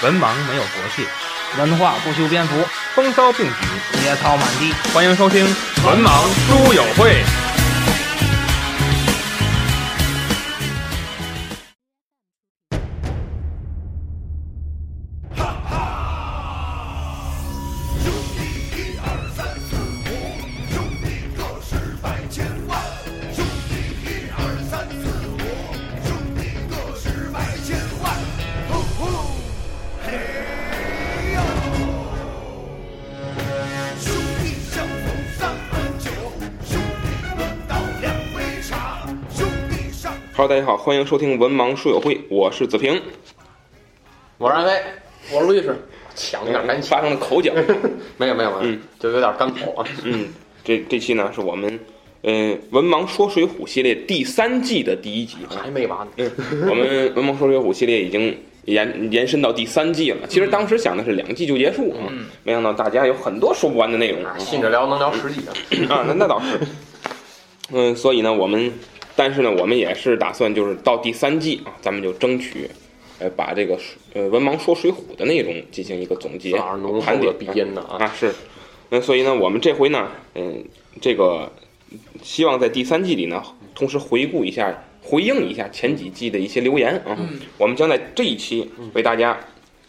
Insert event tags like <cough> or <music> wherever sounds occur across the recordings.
文盲没有国界，文化不修边幅，风骚并举，野草满地。欢迎收听《文盲书友会》。收听文盲书友会，我是子平。我是安飞，我是路易斯，抢一点赶紧，发生了口角，<laughs> 没有没有没有，嗯就有点干口啊。嗯，这这期呢是我们呃文盲说水浒系列第三季的第一集啊。还没完呢，嗯，我们 <laughs> 文盲说水浒系列已经延延伸到第三季了。其实当时想的是两季就结束啊，没想到大家有很多说不完的内容啊。信着聊能聊十几的。啊，那那倒是。嗯，所以呢，我们但是呢，我们也是打算就是到第三季啊，咱们就争取。呃，把这个呃文盲说水浒的内容进行一个总结盘点鼻音呢啊？啊，是，那所以呢，我们这回呢，嗯，这个希望在第三季里呢，同时回顾一下、回应一下前几季的一些留言啊。我们将在这一期为大家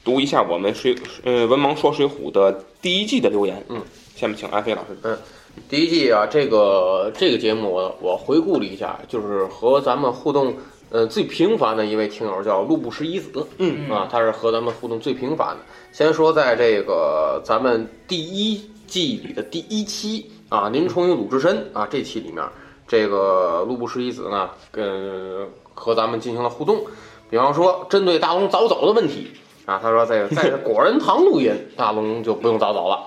读一下我们水呃文盲说水浒的第一季的留言。嗯，下面请安飞老师。第一季啊，这个这个节目我我回顾了一下，就是和咱们互动呃最频繁的一位听友叫路不拾遗子，嗯啊，他是和咱们互动最频繁的。先说在这个咱们第一季里的第一期啊，林冲与鲁智深啊这期里面，这个路不拾遗子呢跟和咱们进行了互动，比方说针对大龙早走的问题啊，他说这个在果仁堂录音，大龙就不用早走了啊。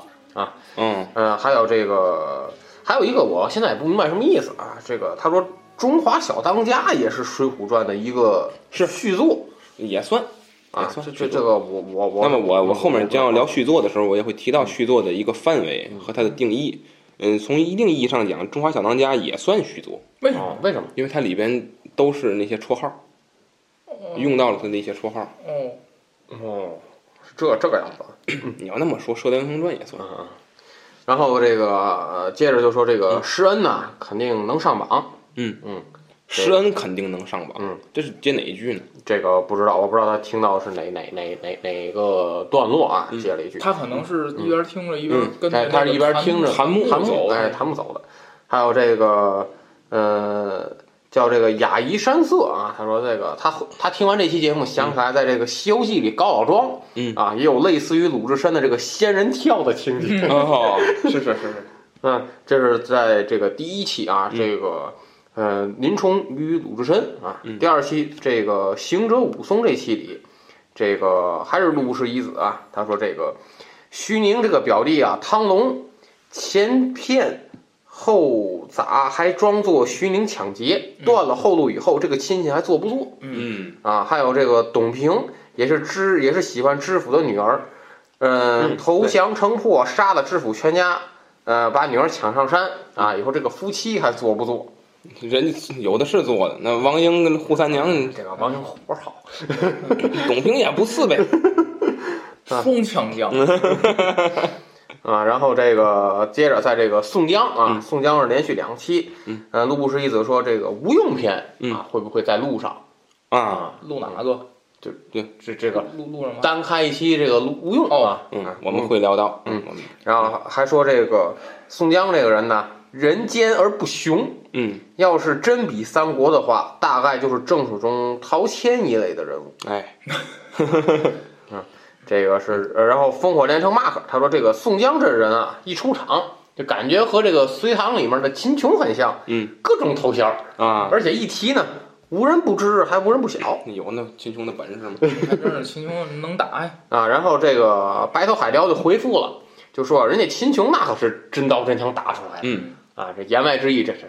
嗯嗯，还有这个，还有一个，我现在也不明白什么意思啊。这个他说《中华小当家》也是《水浒传》的一个是续作也算啊。算这这这个我我我，那么我我后面将要聊续作的时候，我也会提到续作的一个范围和它的定义。嗯，从一定意义上讲，《中华小当家》也算续作，为什么？哦为什么？因为它里边都是那些绰号，用到了它的一些绰号。哦，哦，是这这个样子。你要那么说，《射雕英雄传》也算。嗯，然后这个呃接着就说这个施恩呢，肯定能上榜。嗯嗯，施恩肯定能上榜。嗯，这是接哪一句呢？这个不知道，我不知道他听到是哪哪哪哪哪个段落啊，接了一句。他可能是一边听着一边跟着哎，他是一边听着弹木弹走哎，弹幕走的。还有这个，呃，叫这个雅仪山色啊，他说这个他他听完这期节目，想起来在这个《西游记》里高老庄，嗯啊，也有类似于鲁智深的这个仙人跳的情节。哦，<laughs> 是是是是。嗯，这是在这个第一期啊，这个呃林冲与鲁智深啊，第二期这个行者武松这期里，这个还是陆不拾遗子啊，他说这个徐宁这个表弟啊，汤龙前骗后咋还装作徐宁抢劫，断了后路以后，这个亲戚还做不做嗯啊？还有这个董平也是知也是喜欢知府的女儿，嗯，投降城破，杀了知府全家。呃，把女儿抢上山啊！以后这个夫妻还做不做？人家有的是做的。那王英跟扈三娘，这个王英活好，<laughs> 董平也不是呗。冲枪将，<laughs> 啊，然后这个接着在这个宋江啊，宋江是连续两期，嗯，呃，陆不拾遗子说这个吴用篇嗯啊，会不会在路上啊，录哪个？就对这这个录录上吗？单开一期这个无无用啊，嗯，我们会聊到。嗯然后还说这个宋江这个人呢，人奸而不雄，嗯，要是真比三国的话，大概就是正史中陶谦一类的人物。哎 <laughs> <laughs> 这个是，呃然后烽火连城 Mark 他说这个宋江这人啊，一出场就感觉和这个隋唐里面的秦琼很像，嗯，各种头衔，啊，而且一提呢，无人不知，还无人不晓有那秦琼的本事吗？<laughs> 还真是秦琼能打呀！啊。然后这个白头海雕就回复了，就说人家秦琼那可是真刀真枪打出来的，嗯啊，这言外之意，这是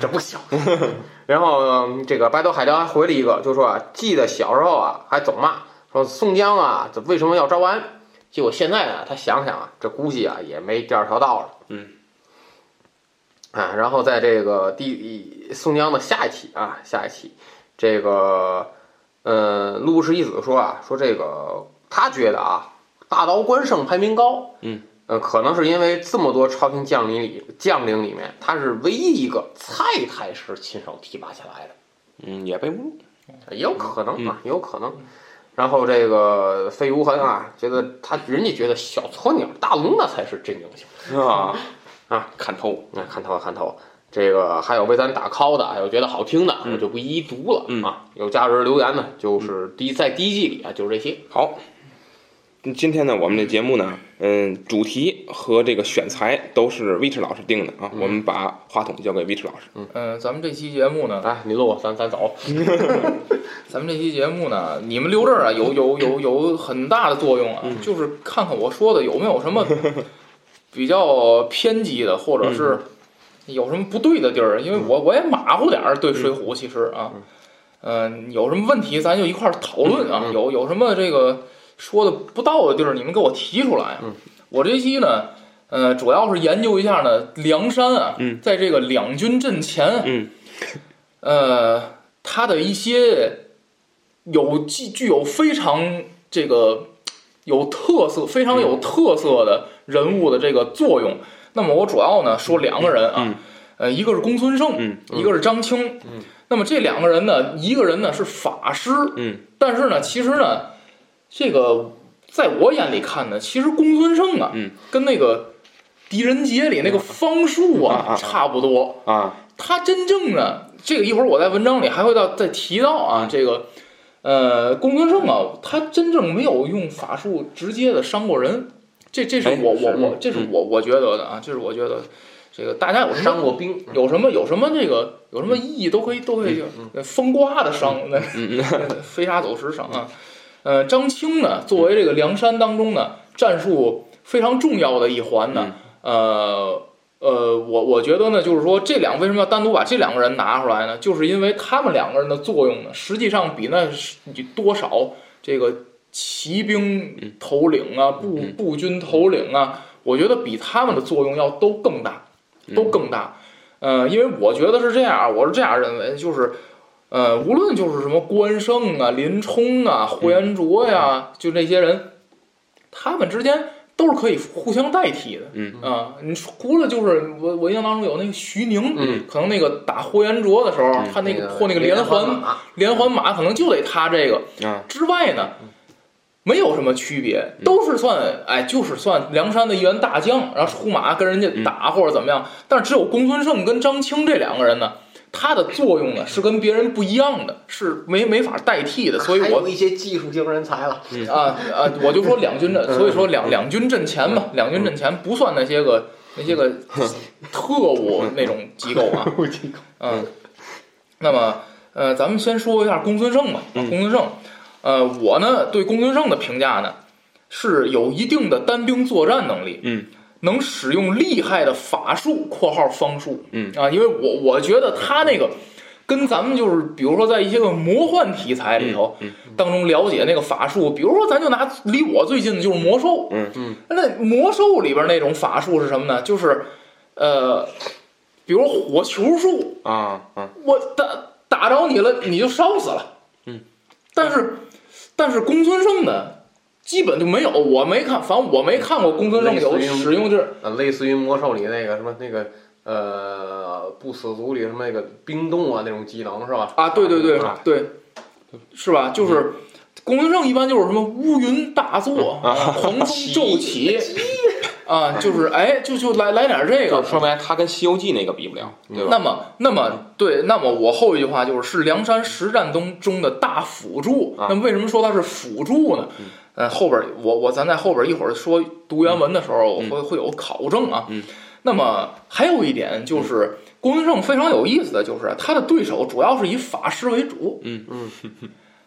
这不小。<laughs> 然后、呃这个白头海雕还回了一个，就说啊，记得小时候啊，还总骂说宋江啊，这为什么要招安？结果现在呢，他想想啊，这估计啊也没第二条道了。嗯。啊，然后在这个第宋江的下一期啊，下一期，这个呃，陆氏一子说啊，说这个他觉得啊，大刀关胜排名高，嗯，呃，可能是因为这么多朝廷将领里将领里面，他是唯一一个蔡太师亲手提拔起来的。嗯，也被侮辱。也有可能啊，也有可能。然后这个费无痕啊，觉得他人家觉得小鸵鸟大龙那才是真英雄。啊啊，看透。那看透看透。这个还有为咱打 call 的，还有觉得好听的，我就不一一读了、嗯啊。有价值留言呢，就是第一在第一季里啊，就是这些。好，嗯今天呢，我们这节目呢，嗯，主题和这个选材都是 Vich 老师定的啊。我们把话筒交给 Vich 老师。嗯，咱们这期节目呢，哎，你录，咱咱走。<laughs> 咱们这期节目呢，你们留这儿啊，有有有有很大的作用啊，就是看看我说的有没有什么比较偏激的，或者是有什么不对的地儿，因为我我也马虎点儿对《水浒》，其实啊，嗯、有什么问题咱就一块儿讨论啊，嗯。有有什么这个说的不到的地儿，你们给我提出来啊。嗯我这期呢，呃，主要是研究一下呢，梁山啊，嗯在这个两军阵前，嗯呃，他的一些有具具有非常这个有特色、非常有特色的人物的这个作用。那么我主要呢说两个人啊，嗯呃，一个是公孙胜，嗯一个是张青。嗯那么这两个人呢，一个人呢是法师，嗯但是呢，其实呢，这个在我眼里看呢，其实公孙胜啊，嗯跟那个狄仁杰里那个方术啊差不多。啊他真正的这个一会儿我在文章里还会到再提到啊，这个呃公孙胜啊，他真正没有用法术直接的伤过人，这这是哎我我是我这是嗯我我觉得的啊，这是我觉得这个大家有伤过兵，有什么有什么这个有什么意义都可以都可以呃风刮的伤，那嗯嗯 <laughs> 飞沙走石伤啊。呃，张青呢，作为这个梁山当中呢战术非常重要的一环呢，呃呃，我我觉得呢，就是说这两为什么要单独把这两个人拿出来呢？就是因为他们两个人的作用呢，实际上比那是多少这个骑兵头领啊、步步军头领啊，我觉得比他们的作用要都更大，都更大。呃，因为我觉得是这样，我是这样认为，就是。呃，无论就是什么关胜啊、林冲啊、霍元卓呀、就这些人，他们之间都是可以互相代替的。嗯啊，你除了就是我我印象当中有那个徐宁，嗯，可能那个打霍元卓的时候，嗯他那个破那个连环，连环马，可能就得他这个啊之外呢。没有什么区别，都是算哎，就是算梁山的一员大将，然后出马跟人家打或者怎么样。但是只有公孙胜跟张青这两个人呢，他的作用呢是跟别人不一样的，是没没法代替的。所以我还有一些技术型人才了。啊啊，我就说两军阵，所以说两两军阵前嘛，两军阵前不算那些个那些个特务那种机构啊，<laughs> 嗯，那么呃，咱们先说一下公孙胜吧。公孙胜，呃，我呢对公孙胜的评价呢是有一定的单兵作战能力，嗯，能使用厉害的法术（括号方术），嗯。啊，因为我我觉得他那个。跟咱们就是，比如说在一些个魔幻题材里头，嗯当中了解那个法术，比如说咱就拿离我最近的就是魔兽，嗯。嗯，那魔兽里边那种法术是什么呢？就是，呃，比如火球术，啊啊。我打打着你了，你就烧死了，嗯，但是但是公孙胜呢，基本就没有，我没看，反正我没看过公孙胜有使用就是呃，类似于魔兽里那个什么那个呃不死族里什么那个冰冻啊那种技能是吧？啊，对对对啊对，是吧？就是公孙胜一般就是什么乌云大作，啊狂风骤起，<laughs> 啊，就是哎，就就来来点这个就是。说白了，他跟《西游记》那个比不了，对吧？那么，那么对，那么我后一句话就是是梁山实战中中的大辅助。啊那么为什么说它是辅助呢？嗯，后边我我咱在后边一会儿说读原文的时候，我会会有考证啊。嗯那么还有一点就是，公孙胜非常有意思的就是他的对手主要是以法师为主。嗯嗯，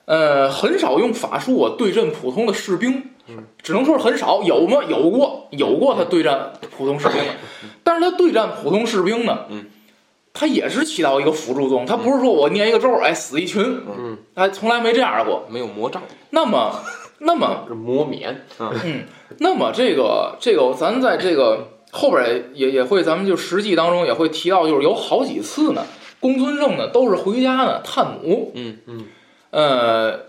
呃，很少用法术啊对阵普通的士兵。只能说是很少，有吗？有过，有过他对战普通士兵的，但是他对战普通士兵呢，嗯，他也是起到一个辅助作用，他不是说我念一个咒，哎，死一群，嗯，他从来没这样过。没有魔杖，那么，那么，<laughs> 这魔免，嗯，那么这个这个，咱在这个后边也也会，咱们就实际当中也会提到，就是有好几次呢，公孙胜呢都是回家呢探母，嗯嗯，呃，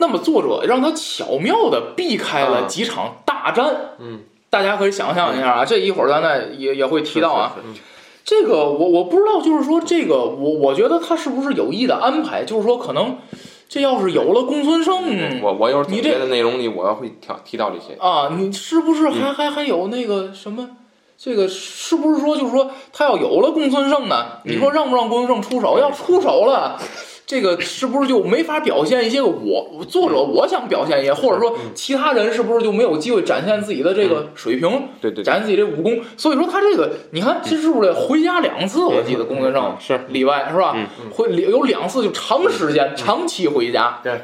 那么作者让他巧妙的避开了啊几场大战。嗯，大家可以想象一下啊，这一会儿咱再也也会提到啊。是，是是这个我我不知道，就是说这个我我觉得他是不是有意的安排，就是说可能这要是有了公孙胜，我我一会儿总你这结的内容里，我要会提提到这些。啊，你是不是嗯还还还有那个什么？这个是不是说就是说他要有了公孙胜呢？你说让不让公孙胜出手？要出手了，这个是不是就没法表现一些我作者我想表现一些，或者说其他人是不是就没有机会展现自己的这个水平，对对对，展现自己这武功？所以说他这个，你看这是不是回家两次？我记得公孙胜嗯是例外是吧嗯？会有两次就长时间、长期回家。对。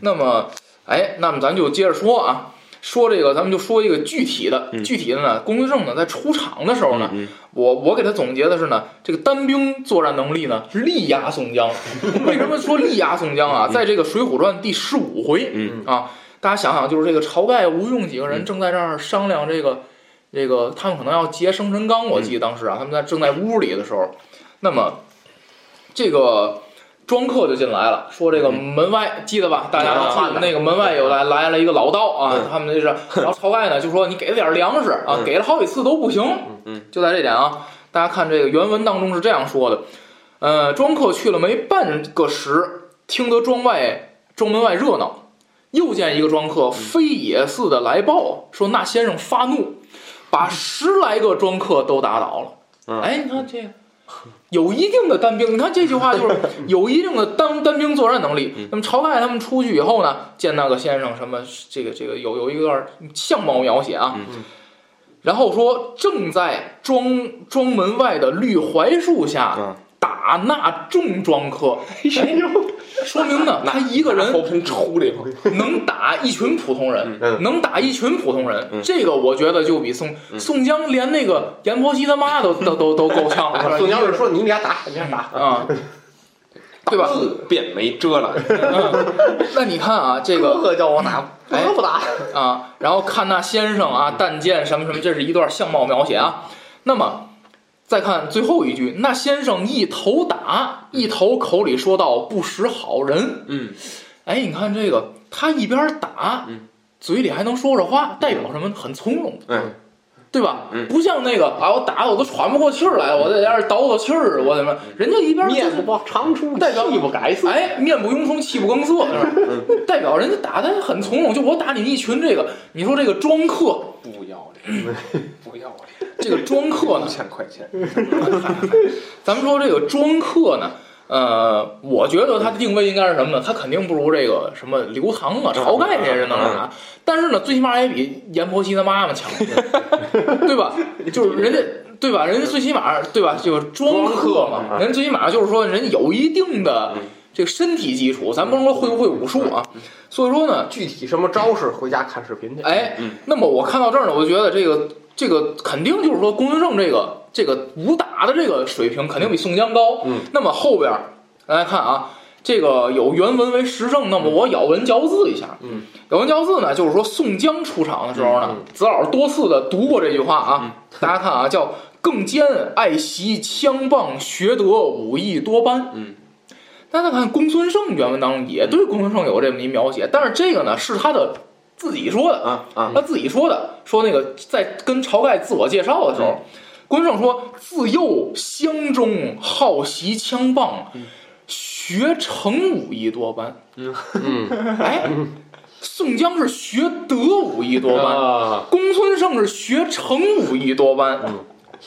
那么，哎，那么咱就接着说啊，说这个，咱们就说一个具体的，嗯具体的呢，公孙胜呢在出场的时候呢，嗯我我给他总结的是呢，这个单兵作战能力呢力压宋江。<laughs> 为什么说力压宋江啊？在这个《水浒传》第十五回嗯啊，大家想想，就是这个晁盖、吴用几个人正在这儿商量这个这个，他们可能要劫生辰纲，我记得当时啊，他们在正在屋里的时候，那么这个。庄客就进来了，说这个门外记得吧？大家啊记得那个门外有来来了一个老道啊嗯，他们这是，然后晁盖呢 <laughs> 就说你给了点粮食啊，嗯。给了好几次都不行，嗯，就在这点啊，大家看这个原文当中是这样说的，呃，庄客去了没半个时，听得庄外庄门外热闹，又见一个庄客飞也似的来报，说那先生发怒，把十来个庄客都打倒了。嗯。哎，你看这个。<laughs> 有一定的单兵，你看这句话就是 <laughs> 有一定的单单兵作战能力。那么晁盖他们出去以后呢，见那个先生什么这个这个有有一段相貌描写啊，嗯。然后说正在庄庄门外的绿槐树下嗯打那重装客，哎，说明呢他一个人能打一群普通人，嗯能打一群普通人，嗯这个我觉得就比宋宋江连那个阎婆惜他妈都都都都够呛？宋江是说你俩打，你俩打，啊，<laughs> 对吧？自便没遮拦。嗯，那你看啊，这个哥哥叫我打，哎哥不打，啊，然后看那先生啊，但见什么什么，这是一段相貌描写啊。那么再看最后一句，那先生一头打，一头口里说道：“不识好人。嗯，”哎，你看这个，他一边打，嗯嘴里还能说着话，代表什么？很从容，嗯对吧？嗯不像那个啊，我打的我都喘不过气儿来，我在这儿倒倒气儿，我怎么？人家一边面不报长出，代表气不改色。哎，面不拥冲，气不更色，是吧？代表人家打的很从容。就我打你一群这个，你说这个庄客，不要脸，<laughs> 不要脸，这个庄客呢一，千块钱。<laughs> 咱们说这个庄客呢，呃，我觉得他的定位应该是什么呢？他肯定不如这个什么刘唐啊、晁盖这些人能啥，但是呢，最起码也比阎婆惜他妈妈强，<laughs> 对吧？就是人家。对吧？人家最起码对吧？就是庄客嘛，人最起码就是说，人有一定的这个身体基础，咱不能说会不会武术啊。所以说呢，具体什么招式，回家看视频去。哎，那么我看到这儿呢，我就觉得这个这个肯定就是说，公孙胜这个这个武打的这个水平肯定比宋江高。嗯，那么后边儿大家看啊，这个有原文为实证，那么我咬文嚼字一下。嗯，咬文嚼字呢，就是说宋江出场的时候呢，子老师多次的读过这句话啊。大家看啊，叫更兼爱惜枪棒，学得武艺多般。嗯。大家看公孙胜原文当中也对公孙胜有这么一描写，但是这个呢是他的自己说的，啊啊，他自己说的，说那个在跟晁盖自我介绍的时候，关胜说自幼乡中好习枪棒，学成武艺多般。嗯，哎，宋江是学德武艺多般，啊，公孙胜是学成武艺多般，嗯。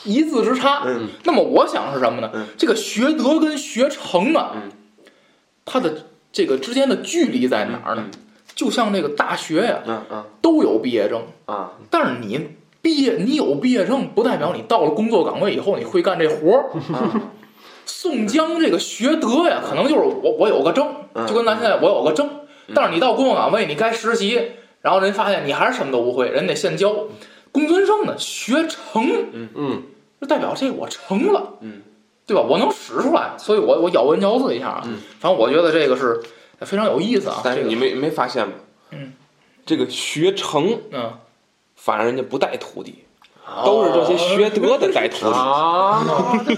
一字之差。嗯。那么我想是什么呢？嗯。这个学德跟学成啊，嗯。它的这个之间的距离在哪儿呢？就像那个大学呀、嗯嗯。都有毕业证，啊，但是你毕业，你有毕业证，不代表你到了工作岗位以后你会干这活儿。宋江这个学德呀，可能就是我我有个证，嗯。就跟咱现在我有个证，但是你到工作岗位，你该实习，然后人发现你还是什么都不会，人得现教。公孙胜呢，学成，嗯，就代表这我成了，嗯，对吧？我能使出来，所以我我咬文嚼字一下啊，嗯。反正我觉得这个是非常有意思啊。但是你没没发现吗？嗯，这个学成嗯，反而人家不带徒弟，都是这些学德的带徒弟。<laughs> 啊，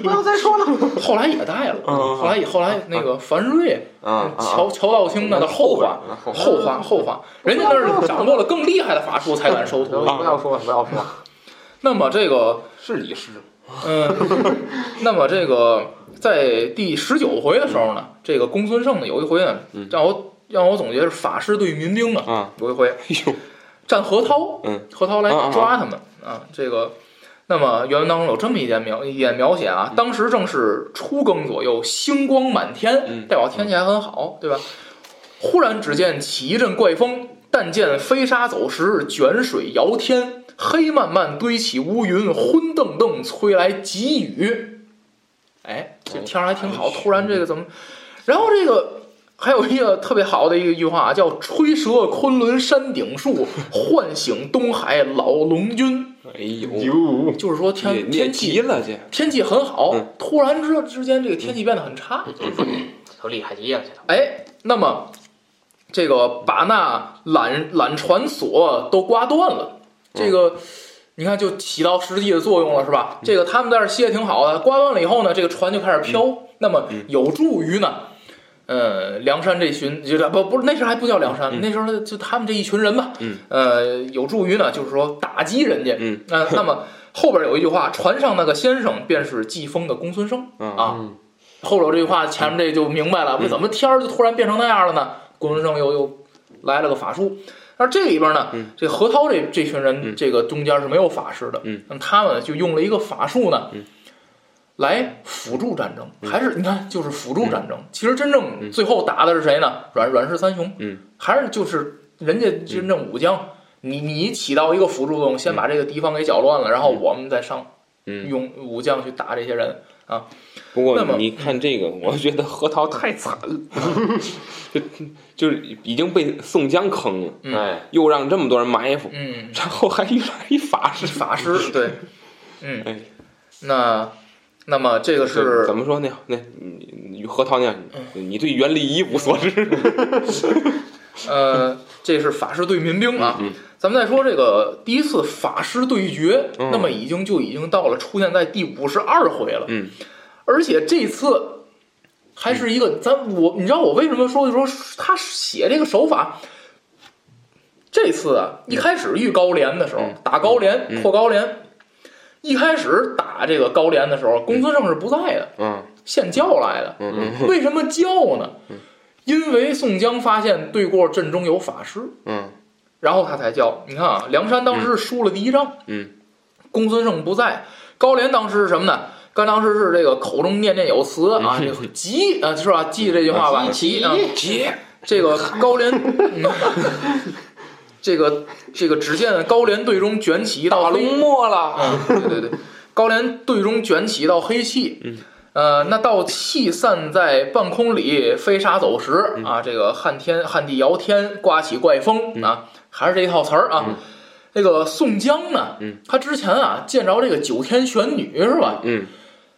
不要再说了。<laughs> 后来也带了，嗯后来后来那个樊瑞、啊乔乔道清那的后话，后后话后话，人家那是掌握了更厉害的法术才敢收徒弟。不要说了，不要说了。那么这个，是李师，嗯，那么这个在第十九回的时候呢，这个公孙胜呢有一回呢，让我让我总结是法师对民兵呢，啊，有一回 <laughs> 哎呦，战何涛，嗯，何涛来抓他们啊，这个。那么原文当中有这么一点描一点描写啊，当时正是初更左右，星光满天，嗯。代表天气还很好，对吧？忽然只见起一阵怪风，但见飞沙走石，卷水摇天，黑漫漫堆起乌云，昏瞪瞪吹来急雨。哎，这天儿还挺好，突然这个怎么？然后这个还有一个特别好的一个一句话，啊叫“吹折昆仑山顶树，唤醒东海老龙君哎呦，”，哟，就是说天天气急了这。天气很好嗯，突然之之间这个天气变得很差。<clears throat> 都厉害极了，这。哎，那么这个把那缆缆船索都刮断了，这个。你看，就起到实际的作用了，是吧？这个他们在这儿歇挺好的，刮完了以后呢，这个船就开始飘，那么有助于呢，呃，梁山这群就是不不是那时候还不叫梁山，那时候就他们这一群人吧，嗯，呃，有助于呢，就是说打击人家，嗯，呃，<laughs> 那么后边有一句话，船上那个先生便是季风的公孙胜嗯啊，嗯。后边有这句话，前面这就明白了，为怎么天儿就突然变成那样了呢？公孙胜又又来了个法术。而这里边呢，嗯这何涛这这群人，嗯这个中间是没有法师的，嗯，那么他们就用了一个法术呢，嗯来辅助战争，嗯还是你看就是辅助战争。其实真正最后打的是谁呢？阮阮氏三雄，嗯，还是就是人家真正武将，你你起到一个辅助作用，先把这个敌方给搅乱了，然后我们再上嗯，用武将去打这些人啊。不过你看这个，我觉得何涛太惨了，<laughs> 就就是已经被宋江坑了，嗯哎，又让这么多人埋伏，嗯，<laughs> 然后还遇上一法师，法师对，<laughs> 嗯哎，那那么这个是怎么说呢？那你何涛呢？你对袁立一无所知，呃，这是法师对民兵啊。嗯咱们再说这个第一次法师对决，嗯那么已经就已经到了出现在第五十二回了。嗯，而且这次还是一个咱我，你知道我为什么说就说他写这个手法。这次啊，一开始遇高廉的时候，嗯打高廉嗯破高廉，一开始打这个高廉的时候，公孙胜是不在的，嗯现叫来的。嗯嗯为什么叫呢？因为宋江发现对过阵中有法师，嗯然后他才叫。你看啊，梁山当时是输了第一仗，嗯，公孙胜不在，高廉当时是什么呢？刚当时是这个口中念念有词啊，这个 <laughs> 急啊，是吧？记这句话吧，急啊，急，这个高廉，嗯 <laughs> 这个这个只见高廉队中卷起一道大黑龙没了，嗯，对对对，高廉队中卷起一道黑气，嗯，呃，那道气散在半空里，飞沙走石、嗯。啊，这个撼天撼地摇天，刮起怪风、啊，还是这一套词儿啊。这个宋江呢，嗯他之前啊见着这个九天玄女是吧？嗯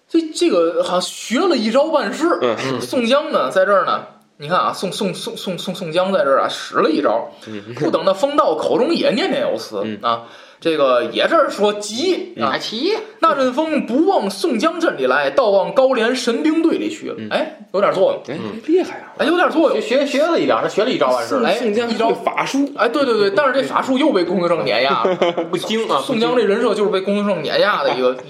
这这个好像学了一招半式。嗯宋江呢，在这儿呢，你看啊，宋宋宋宋宋宋江在这儿啊，使了一招，不等他风到口中也念念有词、嗯啊。这个也这儿说急啊，急，那阵风不往宋江阵里来，倒往高廉神兵队里去了。哎，有点作用，哎，厉害啊！哎，有点作用学。学学了一点，他学了一招完事哎宋江一招法术，哎，对对对，但是这法术又被公孙胜碾压 <laughs> 了。不精啊，宋江这人设就是被公孙胜碾压的一个。<laughs>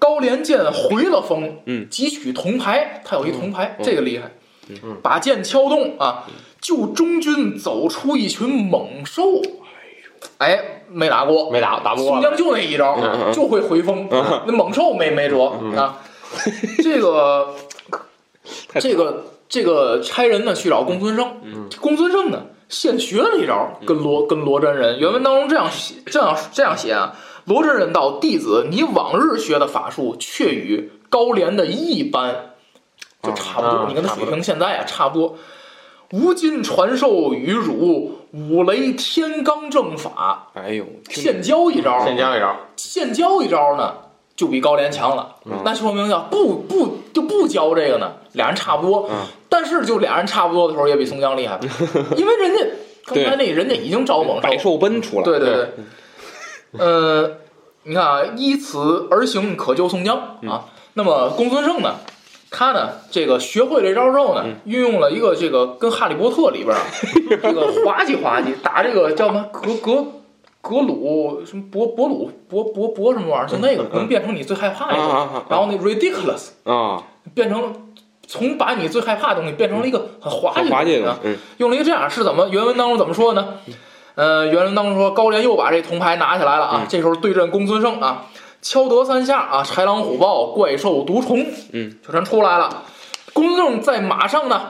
高廉剑回了风，嗯汲取铜牌，他有一铜牌，嗯这个厉害。嗯把剑敲动啊，就中军走出一群猛兽。哎，没打过，没打打不过宋江就那一招，就会回风，嗯那猛兽没没辙、啊。这个 <laughs> 这个这个差人呢去找公孙胜，嗯公孙胜呢现学了一招，跟罗跟罗真人原文当中这样写这样这样写啊。罗真人道：“弟子，你往日学的法术，却与高廉的一般，就差不多。啊你跟他水平现在啊差不多。吴金传授与汝五雷天罡正法，哎呦，现教一招，现教一招，现教一招呢，就比高廉强了。嗯。那说明叫不不就不教这个呢，俩人差不多。嗯。但是就俩人差不多的时候，也比宋江厉害，<laughs> 因为人家刚才那人家已经招猛兽百，兽奔出来，对对对。<laughs> 呃，你看啊，依此而行，可救宋江。啊。那么公孙胜呢，他呢这个学会这招之后呢，运用了一个这个跟《哈利波特》里边啊，<laughs> 这个滑稽滑稽，打这个叫什么格格格鲁什么博博鲁博博博什么玩意儿，就那个能变成你最害怕的东西，啊啊啊然后那 ridiculous 啊，变成从把你最害怕的东西变成了一个很滑稽很滑稽的用了一个这样是怎么？原文当中怎么说呢？呃，原文当中说高廉又把这铜牌拿起来了啊，这时候对阵公孙胜啊，敲得三下啊，豺狼虎豹，怪兽毒虫，嗯，就全出来了。公孙胜在马上呢，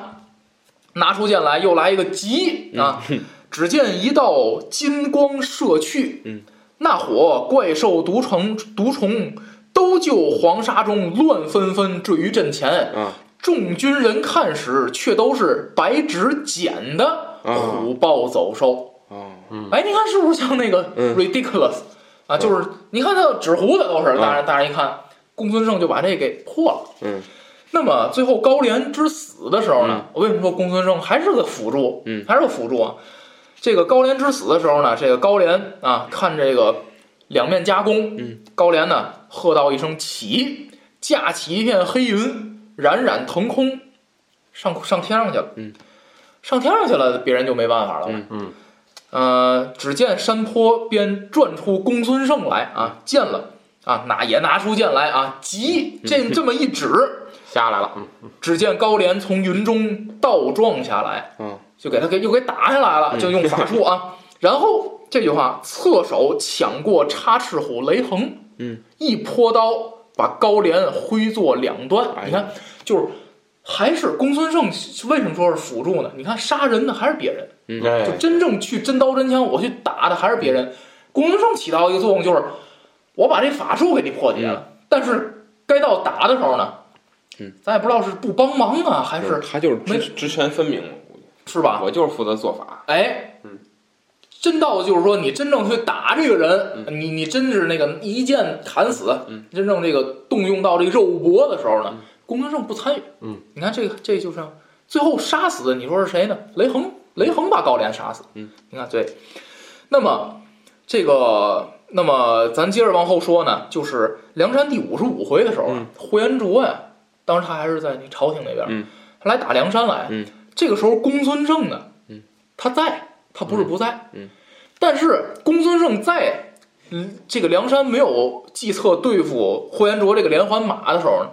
拿出剑来，又来一个急啊，只见一道金光射去，嗯，那火怪兽毒虫毒虫都就黄沙中乱纷纷坠于阵前，啊。众军人看时，却都是白纸剪的啊。虎豹走兽。哦，哎，你看是不是像那个嗯。ridiculous 啊？就是你看他纸糊的都是，嗯大人大人一看，公孙胜就把这给破了。嗯，那么最后高廉之死的时候呢，我为什么说公孙胜还是个辅助？嗯还是个辅助啊。这个高廉之死的时候呢，这个高廉啊，看这个两面夹攻，嗯，高廉呢喝道一声起，架起一片黑云，冉冉腾空，上上天上去了。嗯，上天上去了，别人就没办法了吧。嗯嗯呃，只见山坡边转出公孙胜来啊，见了啊，拿也拿出剑来啊，急这这么一指，<laughs> 下来了，嗯只见高廉从云中倒撞下来，嗯，就给他给又给打下来了，嗯就用法术啊。<laughs> 然后这句话，侧手抢过插翅虎雷横，嗯，一泼刀把高廉挥作两段。哎呀你看，就是还是公孙胜为什么说是辅助呢？你看杀人的还是别人。嗯。就哎，真正去真刀真枪，我去打的还是别人。公孙胜起到一个作用，就是我把这法术给你破解了，但是该到打的时候呢，嗯，咱也不知道是不帮忙啊，还是他就是没职职权分明，我估计是吧？我就是负责做法，哎，嗯，真到就是说你真正去打这个人，你你真是那个一剑砍死，嗯，真正这个动用到这个肉搏的时候呢嗯，公孙胜不参与，嗯，你看这个这就是最后杀死的，你说是谁呢？雷横，雷横把高廉杀死，嗯，你看对，那么这个。那么咱接着往后说呢，就是梁山第五十五回的时候啊嗯，呼延灼呀，当时他还是在那朝廷那边，嗯。他来打梁山来，嗯。这个时候公孙胜呢，嗯。他在，他不是不在，嗯。嗯。但是公孙胜在，嗯，这个梁山没有计策对付呼延灼这个连环马的时候呢，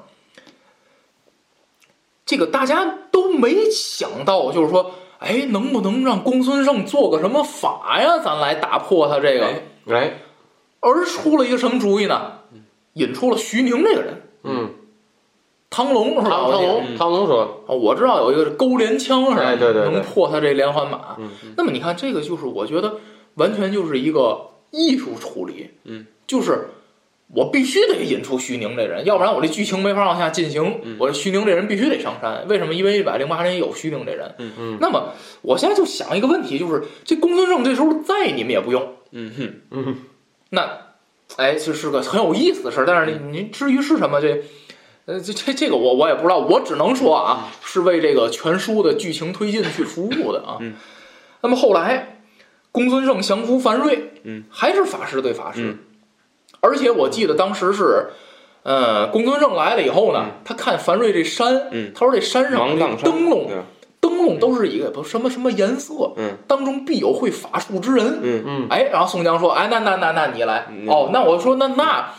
这个大家都没想到，就是说，哎，能不能让公孙胜做个什么法呀，咱来打破他这个，哎哎，而出了一个什么主意呢？引出了徐宁这个人，嗯，唐龙是吧？唐唐我记得。龙，唐龙说，哦，我知道有一个勾连枪是吧？哎对对对。能破他这连环马。嗯。那么你看，这个就是我觉得完全就是一个艺术处理。嗯，就是我必须得引出徐宁这人，要不然我这剧情没法往下进行。嗯我这徐宁这人必须得上山。为什么？因为一百零八年有徐宁这人。嗯嗯那么我现在就想一个问题，就是这公孙胜这时候在，你们也不用。嗯哼，嗯那，哎，这是个很有意思的事儿。但是你你至于是什么这，呃，这这这个我我也不知道，我只能说啊，是为这个全书的剧情推进去服务的啊。嗯那么后来，公孙胜降服樊瑞，嗯，还是法师对法师，嗯而且我记得当时是。呃，公孙胜来了以后呢，他看樊瑞这山，嗯他说这山上灯笼，灯笼都是一个不什么什么颜色，嗯当中必有会法术之人，嗯嗯，哎，然后宋江说：“哎，那那那那你来嗯哦。”那我说：“那那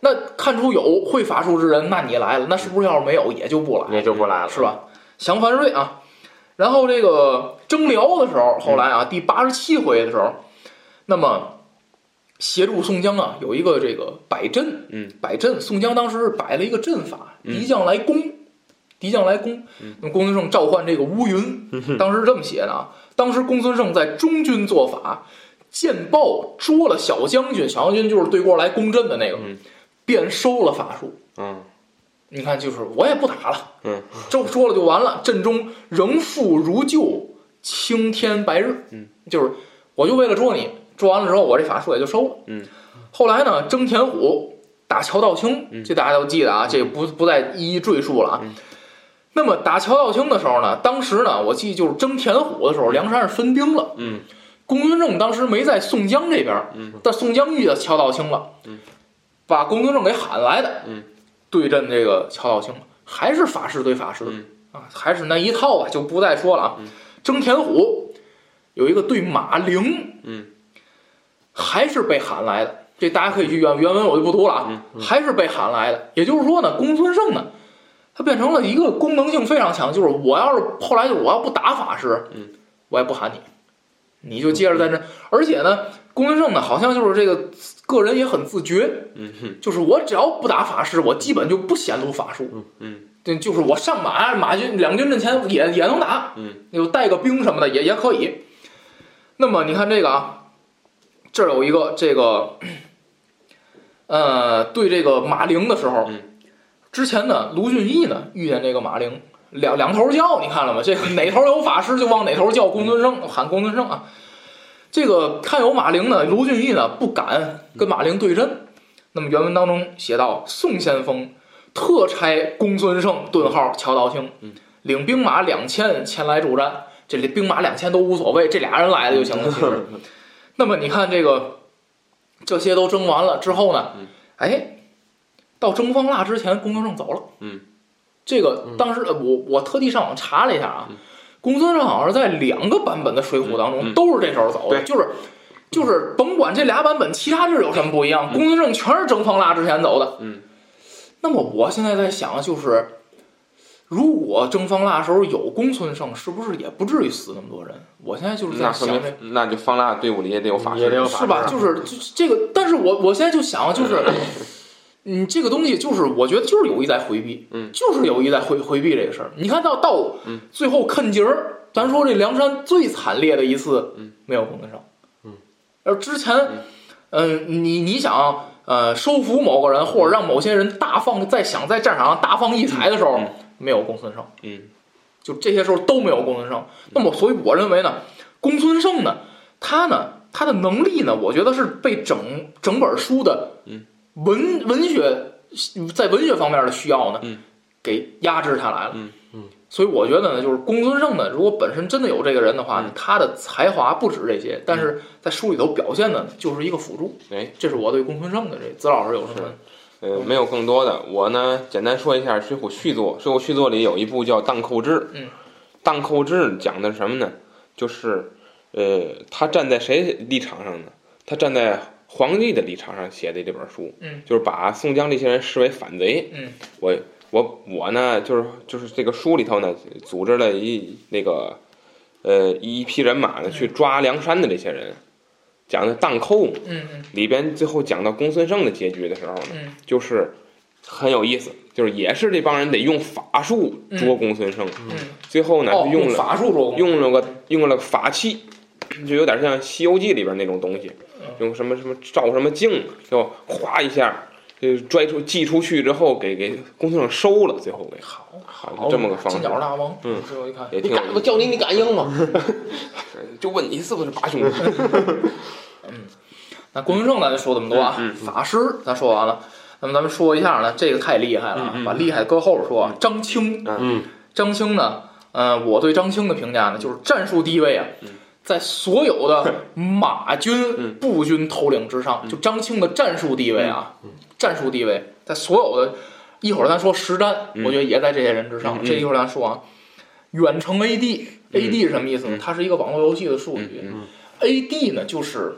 那看出有会法术之人，那你来了。那是不是要是没有也就不来，也就不来了，是？吧？”降樊瑞啊，然后这个征辽的时候，后来啊第八十七回的时候，那么协助宋江啊有一个这个摆阵，嗯，摆阵。宋江当时是摆了一个阵法，嗯敌将来攻，敌将来攻。那么公孙胜召唤这个乌云，当时这么写的啊。当时公孙胜在中军做法，见报捉了小将军，小将军就是对过来攻阵的那个，嗯便收了法术。嗯你看，就是我也不打了，嗯，这说了就完了，阵中仍复如旧，青天白日，嗯，就是我就为了捉你，捉完了之后，我这法术也就收了，嗯。后来呢，征田虎打乔道清，嗯这大家都记得啊，这个不不再一一赘述了啊。嗯。那么打乔道清的时候呢，当时呢，我记得就是征田虎的时候，梁山是分兵了，嗯。公孙胜当时没在宋江这边，嗯但宋江遇到乔道清了，嗯把公孙胜给喊来的，嗯，对阵这个乔道清，还是法师对法师，嗯啊，还是那一套吧，就不再说了啊。嗯。征田虎有一个对马陵，嗯，还是被喊来的。这大家可以去原原文，我就不读了啊，还是被喊来的。也就是说呢，公孙胜呢，他变成了一个功能性非常强，就是我要是后来就我要不打法师，嗯，我也不喊你，你就接着在这。而且呢，公孙胜呢，好像就是这个个人也很自觉，嗯哼，就是我只要不打法师，我基本就不显露法术。嗯对，就是我上马，马军两军阵前也也能打，嗯，就带个兵什么的也也可以。那么你看这个啊，这儿有一个这个，<clears throat> 呃，对这个马陵的时候，嗯之前呢，卢俊义呢遇见这个马陵，两两头叫，你看了吗？这个 <laughs> 哪头有法师就往哪头叫公孙胜，喊公孙胜啊。这个看有马陵呢，卢俊义呢不敢跟马陵对阵。那么原文当中写到：宋先锋特差公孙胜顿号乔道清，领兵马两千前来助战。这里兵马两千都无所谓，这俩人来了就行了。其实，<laughs> <laughs> 那么你看这个这些都蒸完了之后呢，哎，到蒸方腊之前，公孙胜走了。嗯，这个当时呃我我特地上网查了一下啊，公孙胜好像是在两个版本的《水浒》当中嗯都是这时候走的，对就是。就是甭管这俩版本其他地儿有什么不一样，公孙胜全是征方腊之前走的。嗯，那么我现在在想，就是如果征方腊时候有公孙胜，是不是也不至于死那么多人？我现在就是在想那就方腊队伍里也得有法师，也得有法是吧？就是就这个，但是我我现在就想，就是，<laughs> 嗯，这个东西就是我觉得就是有意在回避，嗯就是有意在回回避这个事儿。你看到到嗯最后坑节儿，咱说这梁山最惨烈的一次，嗯，没有公孙胜，嗯，而之前，嗯、你你想。呃，收服某个人，或者让某些人大放在想在战场上大放异彩的时候，嗯没有公孙胜，嗯就这些时候都没有公孙胜。那么，所以我认为呢，公孙胜呢，他呢，他的能力呢，我觉得是被整整本书的嗯文文学在文学方面的需要呢，嗯给压制下来了。嗯嗯所以我觉得呢，就是公孙胜呢，如果本身真的有这个人的话他的才华不止这些，但是在书里头表现的就是一个辅助。哎，这是我对公孙胜的这子老师有什么？呃，没有更多的。我呢，简单说一下《水浒》续作，《水浒》续作里有一部叫《荡寇志》。嗯，《荡寇志》讲的是什么呢？就是，呃，他站在谁立场上呢？他站在皇帝的立场上写的这本书。嗯，就是把宋江这些人视为反贼。嗯，我我我呢，就是就是这个书里头呢，组织了一那个，呃，一批人马呢去抓梁山的这些人，讲的荡寇嘛。嗯嗯。里边最后讲到公孙胜的结局的时候呢，嗯。就是很有意思，就是也是这帮人得用法术捉公孙胜，嗯，最后呢哦，用了法术捉，用了个用了个法器，就有点像《西游记》里边那种东西，嗯。用什么什么照什么镜，就哗一下就拽出寄出去之后，给给公孙胜收了，最后给好好这么个方式金，角大王，嗯最后一看，也你挺有意思。敢我叫你，你敢应吗？<laughs> 就问你是不是八兄弟？嗯那公孙胜咱就说这么多啊，嗯法师咱说完了，那么咱们说一下呢，这个太厉害了把厉害搁后边说啊。张青，嗯，张青呢，呃，我对张青的评价呢，就是战术地位啊，嗯在所有的 <laughs> 马军、嗯步军头领之上，就张青的战术地位啊，嗯战术地位在所有的，一会儿咱说实战，嗯我觉得也在这些人之上。这一会儿咱说啊，远程 AD，AD 是什么意思呢？嗯它是一个网络游戏的术语。嗯 AD 呢，就是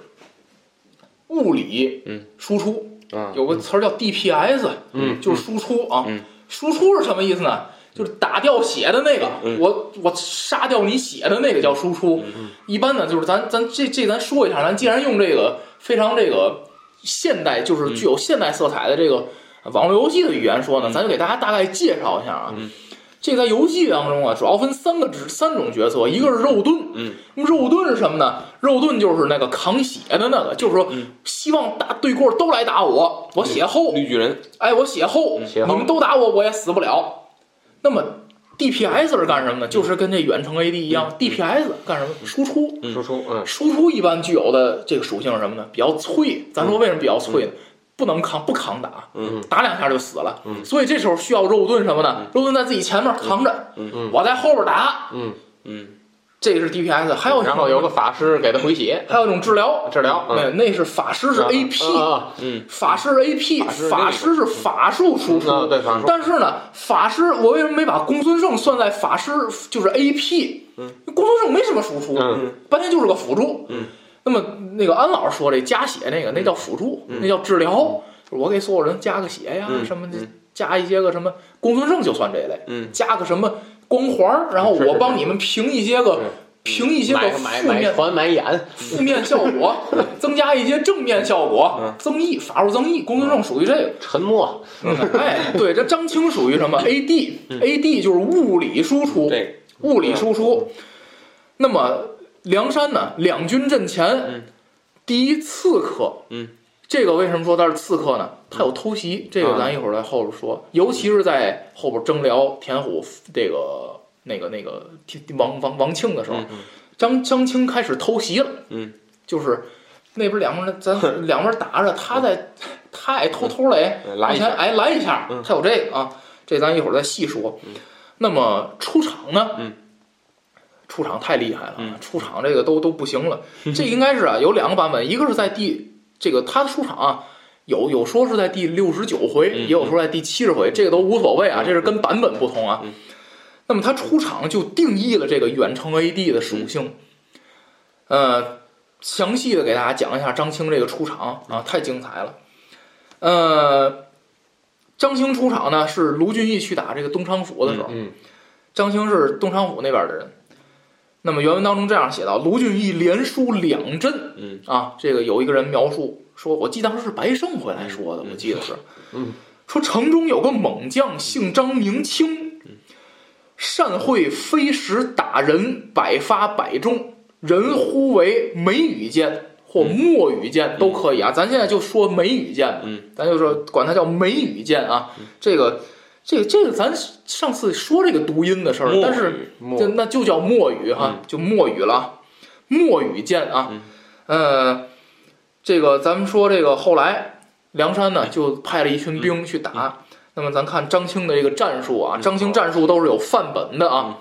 物理嗯输出，啊，有个词儿叫 DPS，嗯就是输出啊。嗯输出是什么意思呢？就是打掉血的那个，嗯我我杀掉你血的那个叫输出。嗯一般呢，就是咱咱这这咱说一下，咱既然用这个非常这个现代，就是具有现代色彩的这个网络游戏的语言说呢，咱就给大家大概介绍一下啊。嗯。这个在游戏当中啊，主要分三个职三种角色，一个是肉盾，嗯，那么肉盾是什么呢？肉盾就是那个扛血的那个，就是说嗯。希望打对过都来打我，我血厚，绿巨人，哎，我，血厚。你们都打我，我也死不了。那么 DPS 是干什么的？就是跟这远程 AD 一样、d p s 干什么？输出。嗯输出，嗯输出一般具有的这个属性是什么呢？比较脆。咱说为什么比较脆呢？不能扛，不扛打，嗯打两下就死了。嗯所以这时候需要肉盾什么呢？肉盾在自己前面扛着，嗯我在后边打。嗯嗯这个是 DPS，还有然后有个法师给他回血。还有一种治疗，治疗，对，嗯，那是法师是啊 AP，嗯。法师 AP，法师是法术输出，啊，对法术，但是呢，法师我为什么没把公孙胜算在法师就是 AP？嗯，公孙胜没什么输出，嗯，半天就是个辅助。嗯，那么那个安老师说这加血那个那叫辅助，那叫治疗，就是我给所有人加个血呀，嗯。什么的，加一些个什么，公孙胜就算这类，嗯。加个什么光环，然后我帮你们评一些个是评一些个买买买负面团买眼，负面效果，<laughs> 增加一些正面效果嗯，增益法术增益，公孙胜属于这个。沉默，哎，对，这张青属于什么？AD，AD 就是物理输出，对，物理输出。那么梁山呢？两军阵前，嗯。第一刺客，嗯，这个为什么说他是刺客呢？他有偷袭，这个咱一会儿在后边说，尤其是在后边征辽田虎这个那个那个王王王庆的时候，嗯张张清开始偷袭了，嗯，就是那边两个人咱 <laughs> 两边打着，他在他爱偷偷来嗯来一下往前哎来一下嗯，他有这个啊，这咱一会儿再细说。那么出场呢？嗯出场太厉害了，嗯出场这个都都不行了。<laughs> 这应该是啊，有两个版本，一个是在第这个他的出场啊，有有说是在第六十九回，嗯也有说在第七十回，这个都无所谓啊，这是跟版本不同啊。嗯那么他出场就定义了这个远程 AD 的属性，呃，详细的给大家讲一下张青这个出场啊，太精彩了。呃，张青出场呢是卢俊义去打这个东昌府的时候，嗯张青是东昌府那边的人。那么原文当中这样写道：卢俊义连输两阵，嗯。啊，这个有一个人描述说，我记得当时是白胜回来说的，嗯我记得是，嗯，说城中有个猛将姓张名清，善会飞石打人，百发百中，人呼为梅雨剑或墨雨剑都可以啊，咱现在就说梅雨剑，嗯，咱就说管它叫梅雨剑啊，这个。这个这个，咱上次说这个读音的事儿，但是默就那就叫墨雨哈，就墨雨了，墨雨剑啊，嗯，这个咱们说这个后来梁山呢就派了一群兵去打，那么咱看张青的这个战术啊，张青战术都是有范本的啊，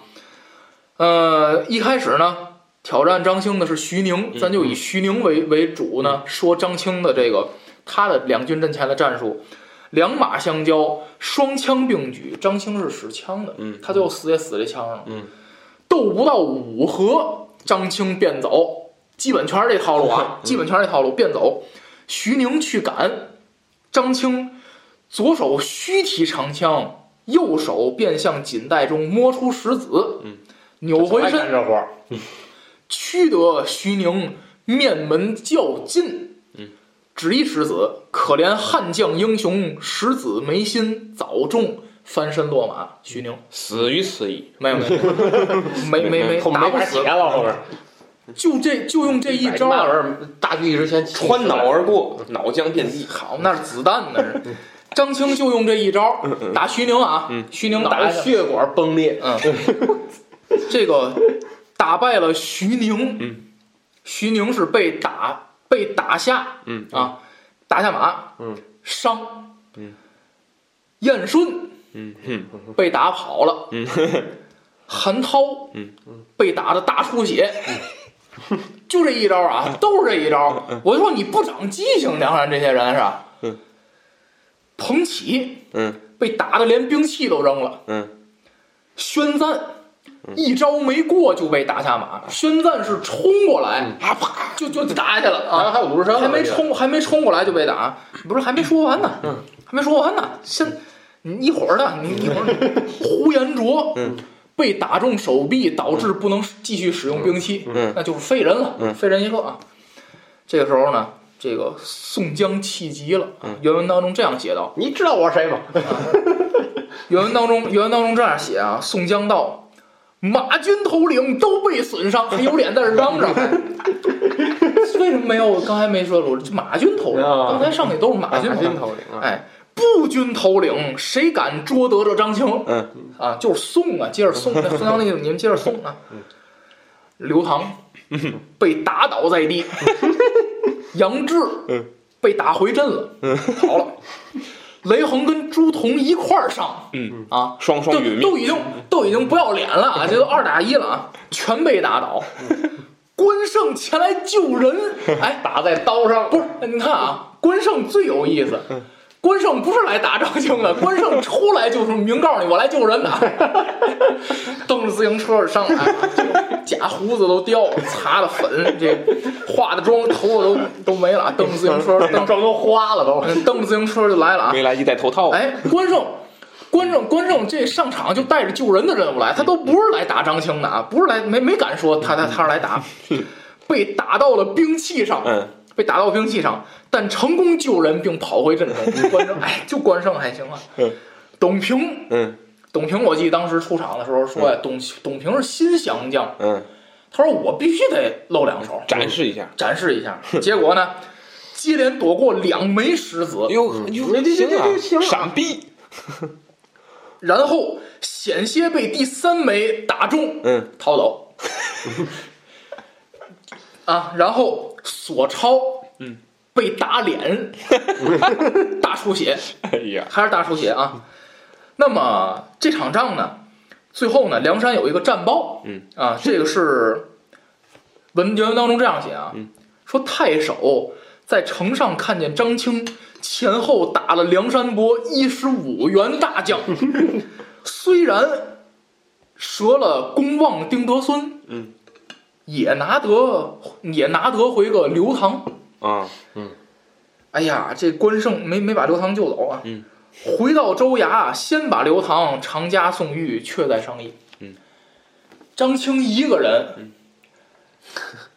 呃，一开始呢挑战张青的是徐宁，咱就以徐宁为为主呢，说张青的这个他的两军阵前的战术。两马相交，双枪并举。张青是使枪的，嗯他最后死也死这枪上了。嗯，斗不到五合，张青便走，基本全是这套路啊，<laughs> 基本全是这套路，便走。徐宁去赶，张青左手虚提长枪，右手便向锦袋中摸出石子，嗯，扭回身这活儿，<laughs> 驱得徐宁面门较劲。只一石子，可怜悍将英雄，石子眉心，早中翻身落马。徐宁死于此役，没有没有没 <laughs> 没没打不死，了后边。<laughs> 就这就用这一招大局之前穿脑而过，脑浆遍地。好，那是子弹那是。<laughs> 张青就用这一招打徐宁啊，徐宁脑打血管崩裂，嗯，这个打败了徐宁，嗯，徐宁是被打被打下，嗯啊，打下马，嗯，伤，嗯，燕顺嗯嗯被打跑了，嗯，<laughs> 韩涛，嗯被打的大出血。<laughs> 就这一招啊，都是这一招。我就说你不长记性，梁山这些人是吧？嗯。彭起嗯被打的连兵器都扔了。嗯宣赞一招没过就被打下马，宣赞是冲过来，啊啪就就打下去了。啊，还有鲁智深还没冲还没冲过来就被打，不是还没说完呢，还没说完呢，先你一会儿呢，你一会儿呼延灼嗯。被打中手臂，导致不能继续使用兵器，嗯。那就是废人了，嗯。废人一个啊。这个时候呢，这个宋江气急了，嗯。原文当中这样写道。你知道我是谁吗？原文当中，原文当中这样写啊，宋江道：“马军头领都被损伤，还有脸在这嚷嚷？<laughs> 为什么没有？我刚才没说出马军头领，啊刚才上去都是马军头领。哎，步军头领谁敢捉得这张青？嗯啊，就是送啊，接着送，那宋江那个 <laughs> 你们接着送啊。刘唐被打倒在地，<laughs> 杨志被打回阵了，跑了。雷横跟朱仝一块儿上，嗯。啊，双双都殒命。都已经都已经不要脸了啊，这都二打一了啊，全被打倒。关胜前来救人，<laughs> 哎，打在刀上，不是，你看啊，关胜最有意思。关胜不是来打张青的，<laughs> 关胜出来就是明告诉你我来救人的，<laughs> 蹬着自行车上来，这个假胡子都掉了，擦的粉，这化的妆，头发都都没了，蹬着自行车，蹬 <laughs> 妆都花了都。蹬着自行车就来了啊！没来及戴头套，哎，关胜，关胜，关胜这上场就带着救人的任务来，他都不是来打张青的啊，不是来没没敢说他他他是来打，被打到了兵器上，嗯，被打到兵器上，但成功救人并跑回阵中。关胜，<laughs> 哎，就关胜还行啊。嗯董平，嗯董平，我记得当时出场的时候说呀，董董平是新降将，嗯，他说我必须得露两手，展示一下，展示一下。结果呢，接连躲过两枚石子，哟行，啊闪避，<laughs> 然后险些被第三枚打中，嗯，逃走。<laughs> 啊，然后索超，嗯，被打脸，<laughs> 大出血，哎呀，还是大出血啊。那么这场仗呢，最后呢，梁山有一个战报，嗯。啊，这个是文原文当中这样写啊，嗯。说太守在城上看见张清前后打了梁山伯一十五员大将，<laughs> 虽然折了公望丁德孙，嗯，也拿得也拿得回个刘唐。啊，哎呀，这关胜没没把刘唐救走啊。嗯。回到州衙，先把刘唐长家送狱，却在商议。嗯。张青一个人，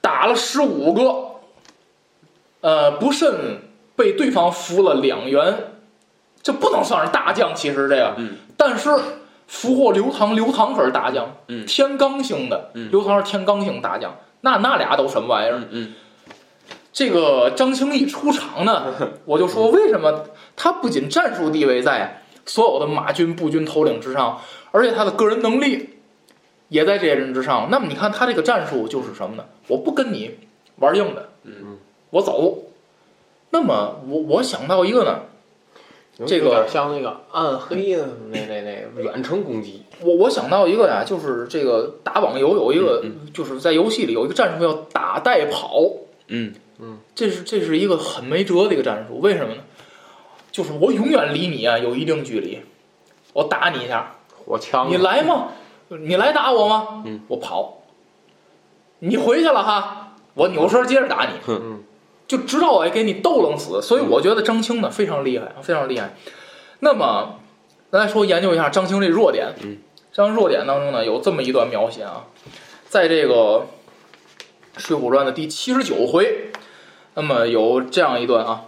打了十五个，呃，不慎被对方俘了两员，这不能算是大将，其实这个，嗯，但是俘获刘唐，刘唐可是大将，嗯天罡星的，嗯刘唐是天罡星大将，那那俩都什么玩意儿？嗯嗯这个张清一出场呢，<laughs> 我就说为什么他不仅战术地位在所有的马军步军头领之上，而且他的个人能力也在这些人之上。那么你看他这个战术就是什么呢？我不跟你玩硬的，嗯，我走。那么我我想到一个呢，这个像那个暗黑的 <clears throat> 那那那远程攻击，我我想到一个呀，就是这个打网游有一个，就是在游戏里有一个战术叫打带跑，嗯。嗯这是这是一个很没辙的一个战术，为什么呢？就是我永远离你啊有一定距离，我打你一下，火枪，你来吗？你来打我吗？嗯，我跑，你回去了哈，我扭身接着打你，嗯，就直到我给你逗冷死。所以我觉得张青呢非常厉害，非常厉害。那么，咱来说研究一下张青这弱点。嗯，张青弱点当中呢有这么一段描写啊，在这个《水浒传》的第七十九回，那么有这样一段啊，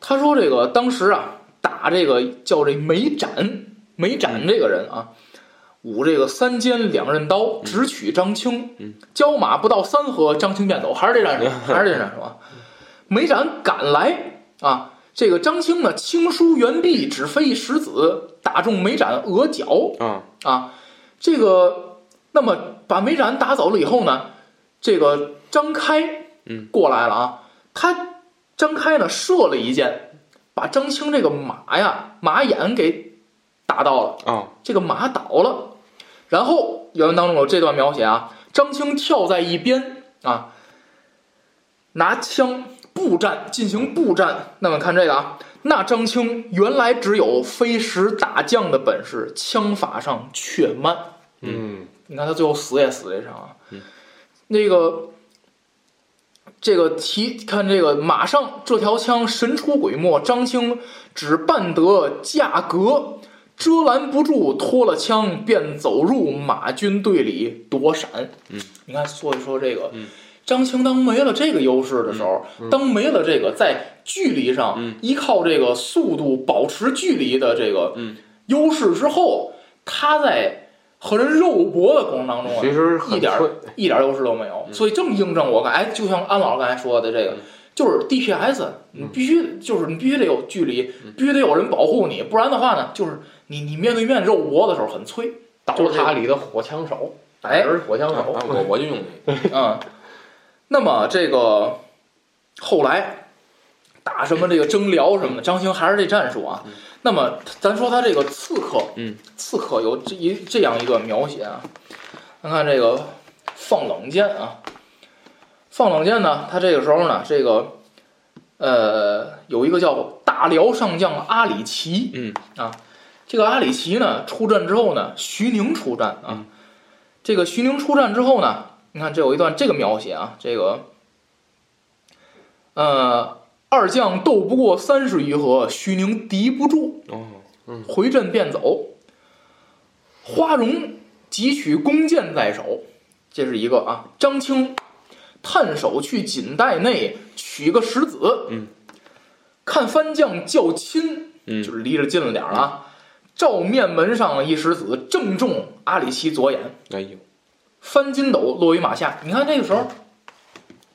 他说这个当时啊打这个叫这梅展，梅展这个人啊。舞这个三尖两刃刀，直取张青。嗯，交马不到三合，张青便走。还是这战术，<laughs> 还是这战术啊！梅展赶来。啊，这个张青呢，轻舒猿臂，只飞一石子，打中梅展额角。啊，啊。这个，那么把梅展打走了以后呢，这个张开嗯。过来了啊，他张开呢射了一箭，把张青这个马呀马眼给打到了。啊，这个马倒了，然后原文当中有这段描写啊，张青跳在一边啊，拿枪步战进行步战。那么看这个啊，那张青原来只有飞石打将的本事，枪法上却慢。嗯，你看他最后死也死这场啊，嗯那个这个提看这个马上这条枪神出鬼没，张青只办得架格，遮拦不住，脱了枪便走入马军队里躲闪。嗯，你看，所以说这个、嗯张青当没了这个优势的时候，当没了这个在距离上、嗯。依靠这个速度保持距离的这个嗯。优势之后，他在和人肉搏的过程当中啊，其实一点儿，一点优势都没有，所以正印证我感哎，就像安老师刚才说的这个，就是 DPS，你必须就是你必须得有距离，必须得有人保护你，不然的话呢，就是你你面对面肉搏的时候很脆，刀塔里的火枪手，哎。人火枪啊手，我我就用那个，<laughs> 嗯，那么这个后来打什么这个征辽什么的，张兴还是这战术啊。那么咱说他这个刺客，嗯，刺客有这一这样一个描写啊，咱看这个放冷箭啊，放冷箭呢，他这个时候呢，这个呃有一个叫大辽上将阿里奇，嗯。啊，这个阿里奇呢出战之后呢，徐宁出战啊，嗯。这个徐宁出战之后呢，你看这有一段这个描写啊，这个呃二将斗不过三十余合，徐宁敌不住，哦，回阵便走。花荣汲取弓箭在手，这是一个啊。张青探手去锦带内取个石子，嗯，看番将较亲，嗯就是离着近了点儿了啊。照面门上一石子，正中阿里奇左眼，哎呦，翻筋斗落于马下。你看这个时候，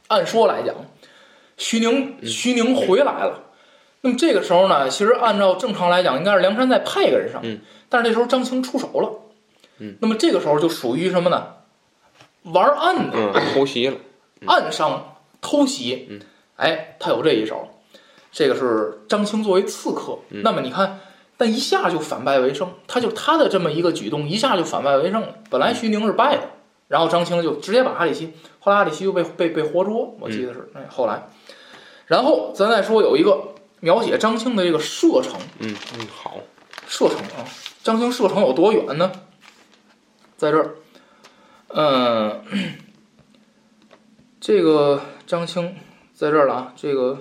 按说来讲，徐宁徐宁回来了。那么这个时候呢，其实按照正常来讲，应该是梁山再派一个人上，嗯。但是这时候张青出手了，嗯，那么这个时候就属于什么呢？玩暗的，嗯，偷袭了，暗伤偷袭，嗯，哎，他有这一手，这个是张青作为刺客，嗯。那么你看，但一下就反败为胜，他就他的这么一个举动，一下就反败为胜了。本来徐宁是败的，然后张青就直接把阿里西，后来阿里西又被被被活捉，我记得是，哎，后来，然后咱再说有一个描写张青的这个射程，嗯嗯，好，射程啊，张青射程有多远呢？在这儿，嗯、这个张青在这儿了啊，这个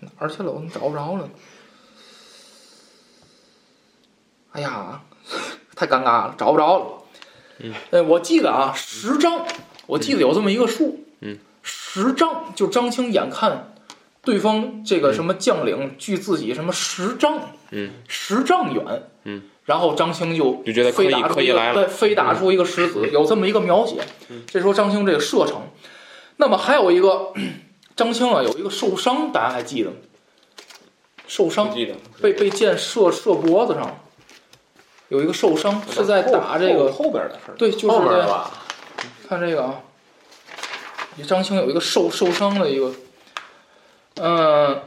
哪儿去了？我怎么找不着了？哎呀，<laughs> 太尴尬了，找不着了。嗯，呃，我记得啊，十丈，我记得有这么一个数。嗯，十丈，就张青眼看对方这个什么将领距自己什么十丈，嗯，十丈远，嗯，然后张青就就觉得可以飞打出一个可以来了。嗯对，飞打出一个石子，有这么一个描写。这时候张青这个射程，那么还有一个 <clears throat> 张青啊，有一个受伤，大家还记得吗？受伤记得，被被箭射射脖子上。了，有一个受伤是在打这个，后后边的事儿，对，就是在吧，看这个啊，张青有一个受受伤的一个，嗯、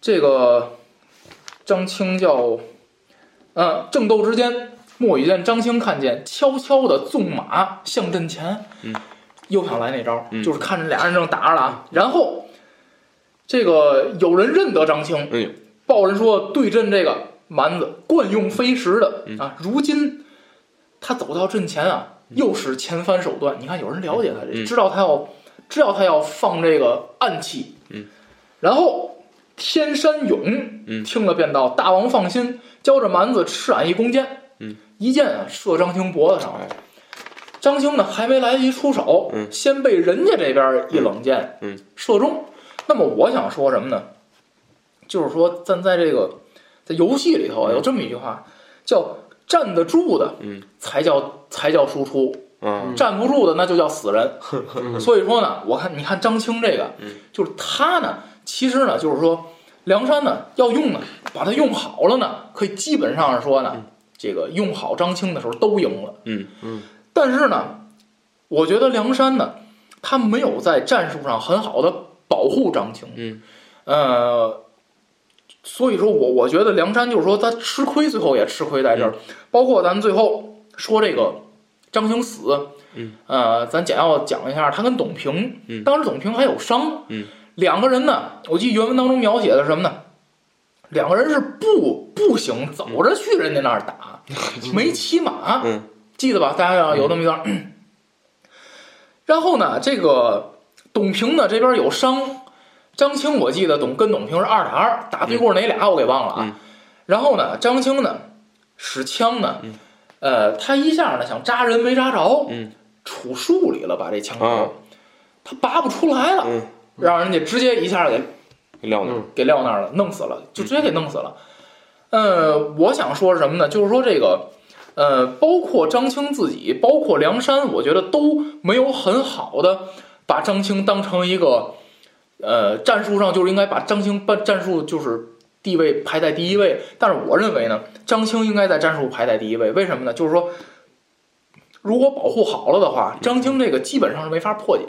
这个张青叫，嗯、正斗之间，莫雨见张青看见，悄悄的纵马向阵前，嗯，又想来那招，嗯就是看着俩人正打着了啊，然后这个有人认得张青，哎呦，报人说对阵这个蛮子惯用飞石的嗯啊，如今他走到阵前啊，又使前翻手段。你看有人了解他知道他要知道他要放这个暗器，嗯，然后天山勇嗯听了便道：“大王放心，教着蛮子吃俺一弓箭，嗯，一箭啊射张青脖子上。张青呢还没来得及出手，嗯先被人家这边一冷箭，嗯射中。那么我想说什么呢？就是说，咱在这个在游戏里头啊，有这么一句话，叫站得住的，嗯，才叫才叫输出，嗯站不住的那就叫死人。<laughs> 所以说呢，我看你看张青这个，嗯。就是他呢，其实呢，就是说梁山呢要用呢，把它用好了呢，可以基本上是说呢，这个用好张青的时候都赢了。嗯。嗯，但是呢，我觉得梁山呢，他没有在战术上很好的保护张青。嗯，呃，所以说我我觉得梁山就是说他吃亏，最后也吃亏在这儿。包括咱最后说这个张兴死，嗯，呃，咱简要讲一下他跟董平，嗯当时董平还有伤，嗯，两个人呢，我记得原文当中描写的是什么呢？两个人是步步行走着去人家那儿打，<laughs> 没骑马，嗯记得吧？大家要有那么一段。然后呢，这个董平呢这边有伤，张青我记得董跟董平是二打二，打对过哪俩我给忘了啊。嗯。然后呢，张青呢使枪呢，呃，他一下呢想扎人没扎着，嗯。杵树里了，把这枪头、啊。他拔不出来了，嗯，让人家直接一下给撂那儿，给撂那儿了，弄死了，就直接给弄死了。呃，我想说什么呢？就是说这个，呃，包括张青自己，包括梁山，我觉得都没有很好的把张青当成一个，呃，战术上就是应该把张青把战术就是地位排在第一位。但是我认为呢，张青应该在战术排在第一位。为什么呢？就是说，如果保护好了的话，张青这个基本上是没法破解。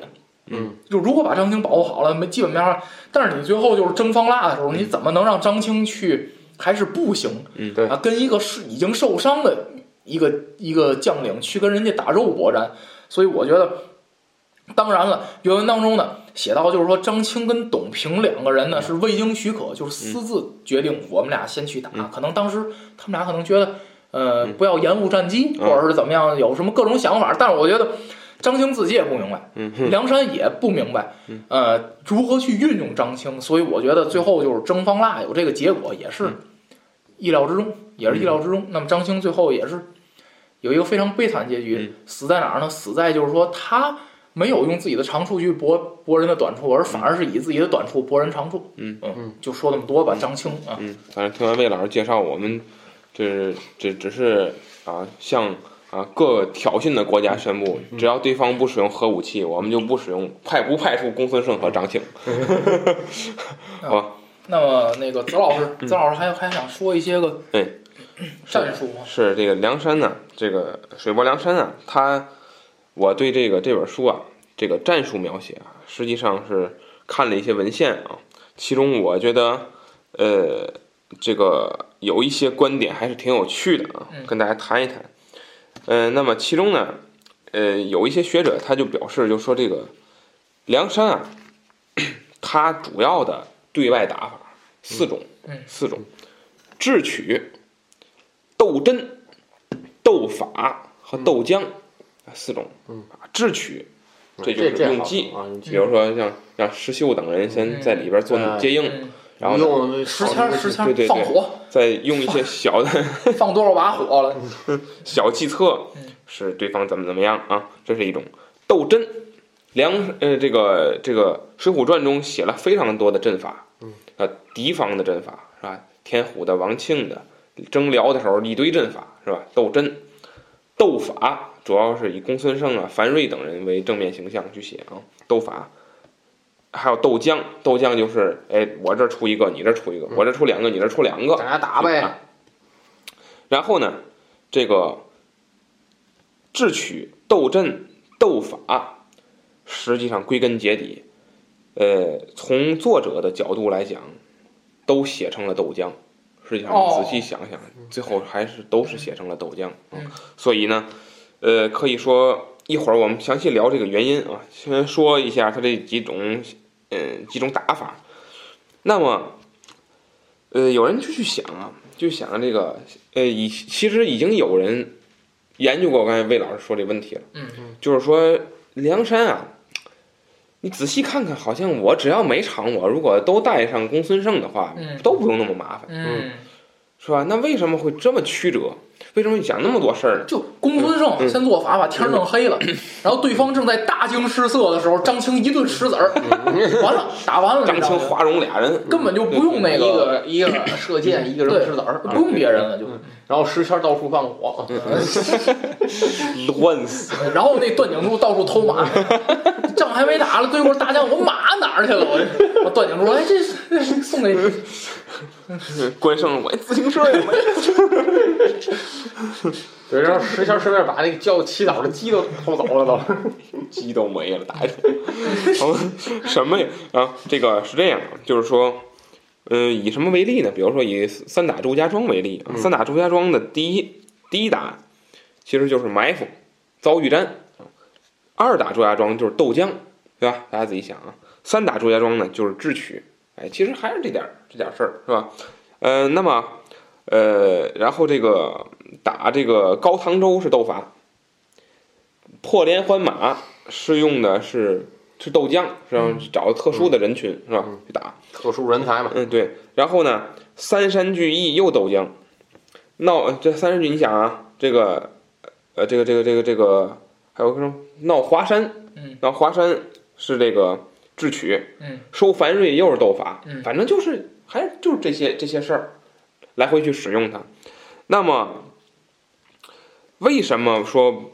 嗯，就如果把张青保护好了，没基本没啥，但是你最后就是争方腊的时候，你怎么能让张青去还是不行？嗯对啊，跟一个是已经受伤的一个一个将领去跟人家打肉搏战，所以我觉得，当然了，原文当中呢写到就是说张青跟董平两个人呢是未经许可，就是私自决定我们俩先去打，嗯。可能当时他们俩可能觉得，呃，不要延误战机，嗯。或者是怎么样，有什么各种想法，但是我觉得。张青自己也不明白，梁山也不明白，嗯。呃，如何去运用张青，所以我觉得最后就是征方腊有这个结果，也是嗯。意料之中，也是意料之中。那么张青最后也是有一个非常悲惨结局，嗯。死在哪儿呢？死在就是说他没有用自己的长处去博博人的短处，而反而是以自己的短处博人长处。嗯。嗯，就说那么多吧，张青啊，嗯，反正听完魏老师介绍，我们这这只是啊向啊各个挑衅的国家宣布，只要对方不使用核武器，我们就不使用派不派出公孙胜和张青。<laughs> <laughs> 好吧，那么那个子老师，子老师还还想说一些个哎。战术吗？是这个梁山呢，这个水泊梁山啊，他我对这个这本书啊，这个战术描写啊，实际上是看了一些文献啊，其中我觉得呃这个有一些观点还是挺有趣的啊，嗯。跟大家谈一谈。呃，那么其中呢，呃有一些学者他就表示，就说这个梁山啊，它主要的对外打法四种，嗯。四种，智取、斗真、斗法和斗将四种。嗯啊，智取，这就是用计，啊，比如说像让石秀等人先嗯在里边做嗯接应，嗯，然后呢用石签儿石签对对放火，再用一些小的 <laughs> 放多少把火了？<laughs> 小计策嗯，使对方怎么怎么样啊，这是一种斗阵。梁呃，这个这个《水浒传》中写了非常多的阵法，嗯，啊，敌方的阵法是吧？天虎的、王庆的，征辽的时候一堆阵法是吧？斗阵、斗法主要是以公孙胜啊、樊瑞等人为正面形象去写啊，斗法。还有斗将，斗将就是哎，我这儿出一个，你这儿出一个，我这儿出两个，你这儿出两个，大家打呗啊。然后呢，这个智取、斗阵、斗法，实际上归根结底，呃，从作者的角度来讲，都写成了斗将。实际上，仔细想想，最后还是都是写成了斗将。嗯所以呢，呃，可以说一会儿我们详细聊这个原因啊，先说一下它这几种，嗯、几种打法。那么，呃，有人就去想啊，就想这个，呃，以其实已经有人研究过刚才魏老师说这问题了，嗯就是说梁山啊，你仔细看看，好像我只要每场我如果都带上公孙胜的话，嗯都不用那么麻烦，嗯，是吧？那为什么会这么曲折？为什么讲那么多事儿呢？就公孙胜嗯先做法把天儿弄黑了，然后对方正在大惊失色的时候，张青一顿石子儿，<laughs> 完了打完了张青、华容俩人。根本就不用那一个，一个射箭，一个人石子儿，不用别人了就。然后石谦到处放火，<laughs> 乱死，<laughs> 然后那段景柱到处偷马，仗还没打了，对过大将，我马哪儿去了？我我段景柱说，哎，这这送给你。<laughs> 关胜我自行车也没有。对，然后石签顺便把那个叫祈祷的鸡都偷走了都。鸡都没了，打一通。好什么呀？啊，这个是这样，就是说，嗯、以什么为例呢？比如说以三打祝家庄为例，啊三打祝家庄的第一第一打，其实就是埋伏、遭遇战；二打祝家庄就是斗将，对吧？大家自己想啊。三打祝家庄呢，就是智取。哎，其实还是这点儿这点儿事儿，是吧？呃，那么，呃，然后这个打这个高唐州是斗法，破连环马是用的是是豆浆，是吧？找特殊的人群、是吧？去打，特殊人才嘛，嗯，对。然后呢，三山聚义又豆浆，闹这三山聚，你想啊，这个呃，这个这个这个这个还有什么闹华山，嗯，闹华山是这个智取，嗯，收樊瑞又是斗法，嗯反正就是还是就是这些这些事儿，来回去使用它。那么为什么说？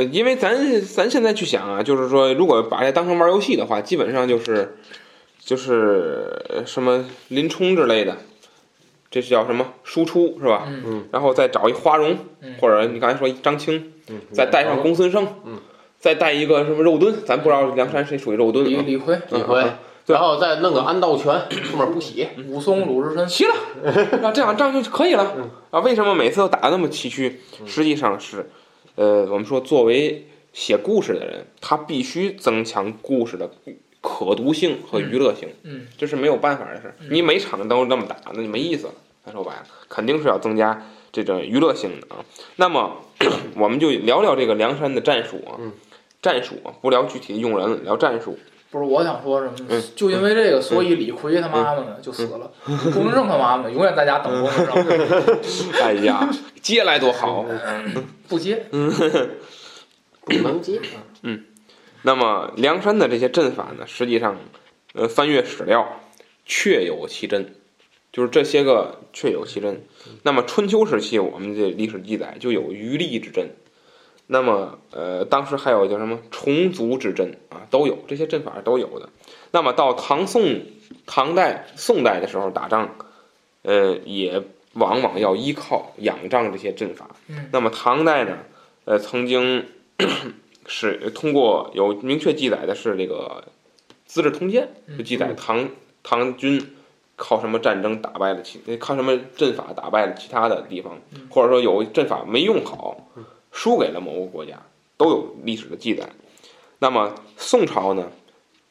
呃，因为咱咱现在去想啊，就是说，如果把它当成玩游戏的话，基本上就是就是呃什么林冲之类的，这是叫什么输出是吧？嗯嗯，然后再找一花荣，嗯或者你刚才说一张青，嗯，再带上公孙胜，嗯，再带一个什么肉盾，咱不知道梁山谁属于肉盾啊？李李逵、李逵，然后再弄个安道全，后面补血。武松、鲁智深，齐了，<laughs> 那，这场仗就可以了啊。为什么每次都打的那么崎岖？实际上是，呃，我们说作为写故事的人，他必须增强故事的可读性和娱乐性，嗯，这是没有办法的事。你每场都那么打，那就没意思了。咱说白了，肯定是要增加这种娱乐性的啊。那么，<coughs> 我们就聊聊这个梁山的战术啊，战术啊，不聊具体的用人了，聊战术。不是我想说什么？就因为这个，所以李逵他妈妈呢就死了，钟正他妈妈永远在家等钟正，<laughs> 哎呀，接来多好。不接。不能接。嗯那么梁山的这些阵法呢，实际上，呃，翻阅史料，确有其真，就是这些个确有其真。那么春秋时期，我们这历史记载就有余力之阵，那么呃，当时还有叫什么重族之阵啊，都有这些阵法都有的。那么到唐宋、唐代、宋代的时候打仗，呃，也往往要依靠仰仗这些阵法。嗯那么唐代呢，呃，曾经 <clears throat> 是通过有明确记载的是这个《资治通鉴》，就记载唐唐军靠什么战争打败了其，靠什么阵法打败了其他的地方，或者说有阵法没用好，输给了某个国家，都有历史的记载。那么宋朝呢，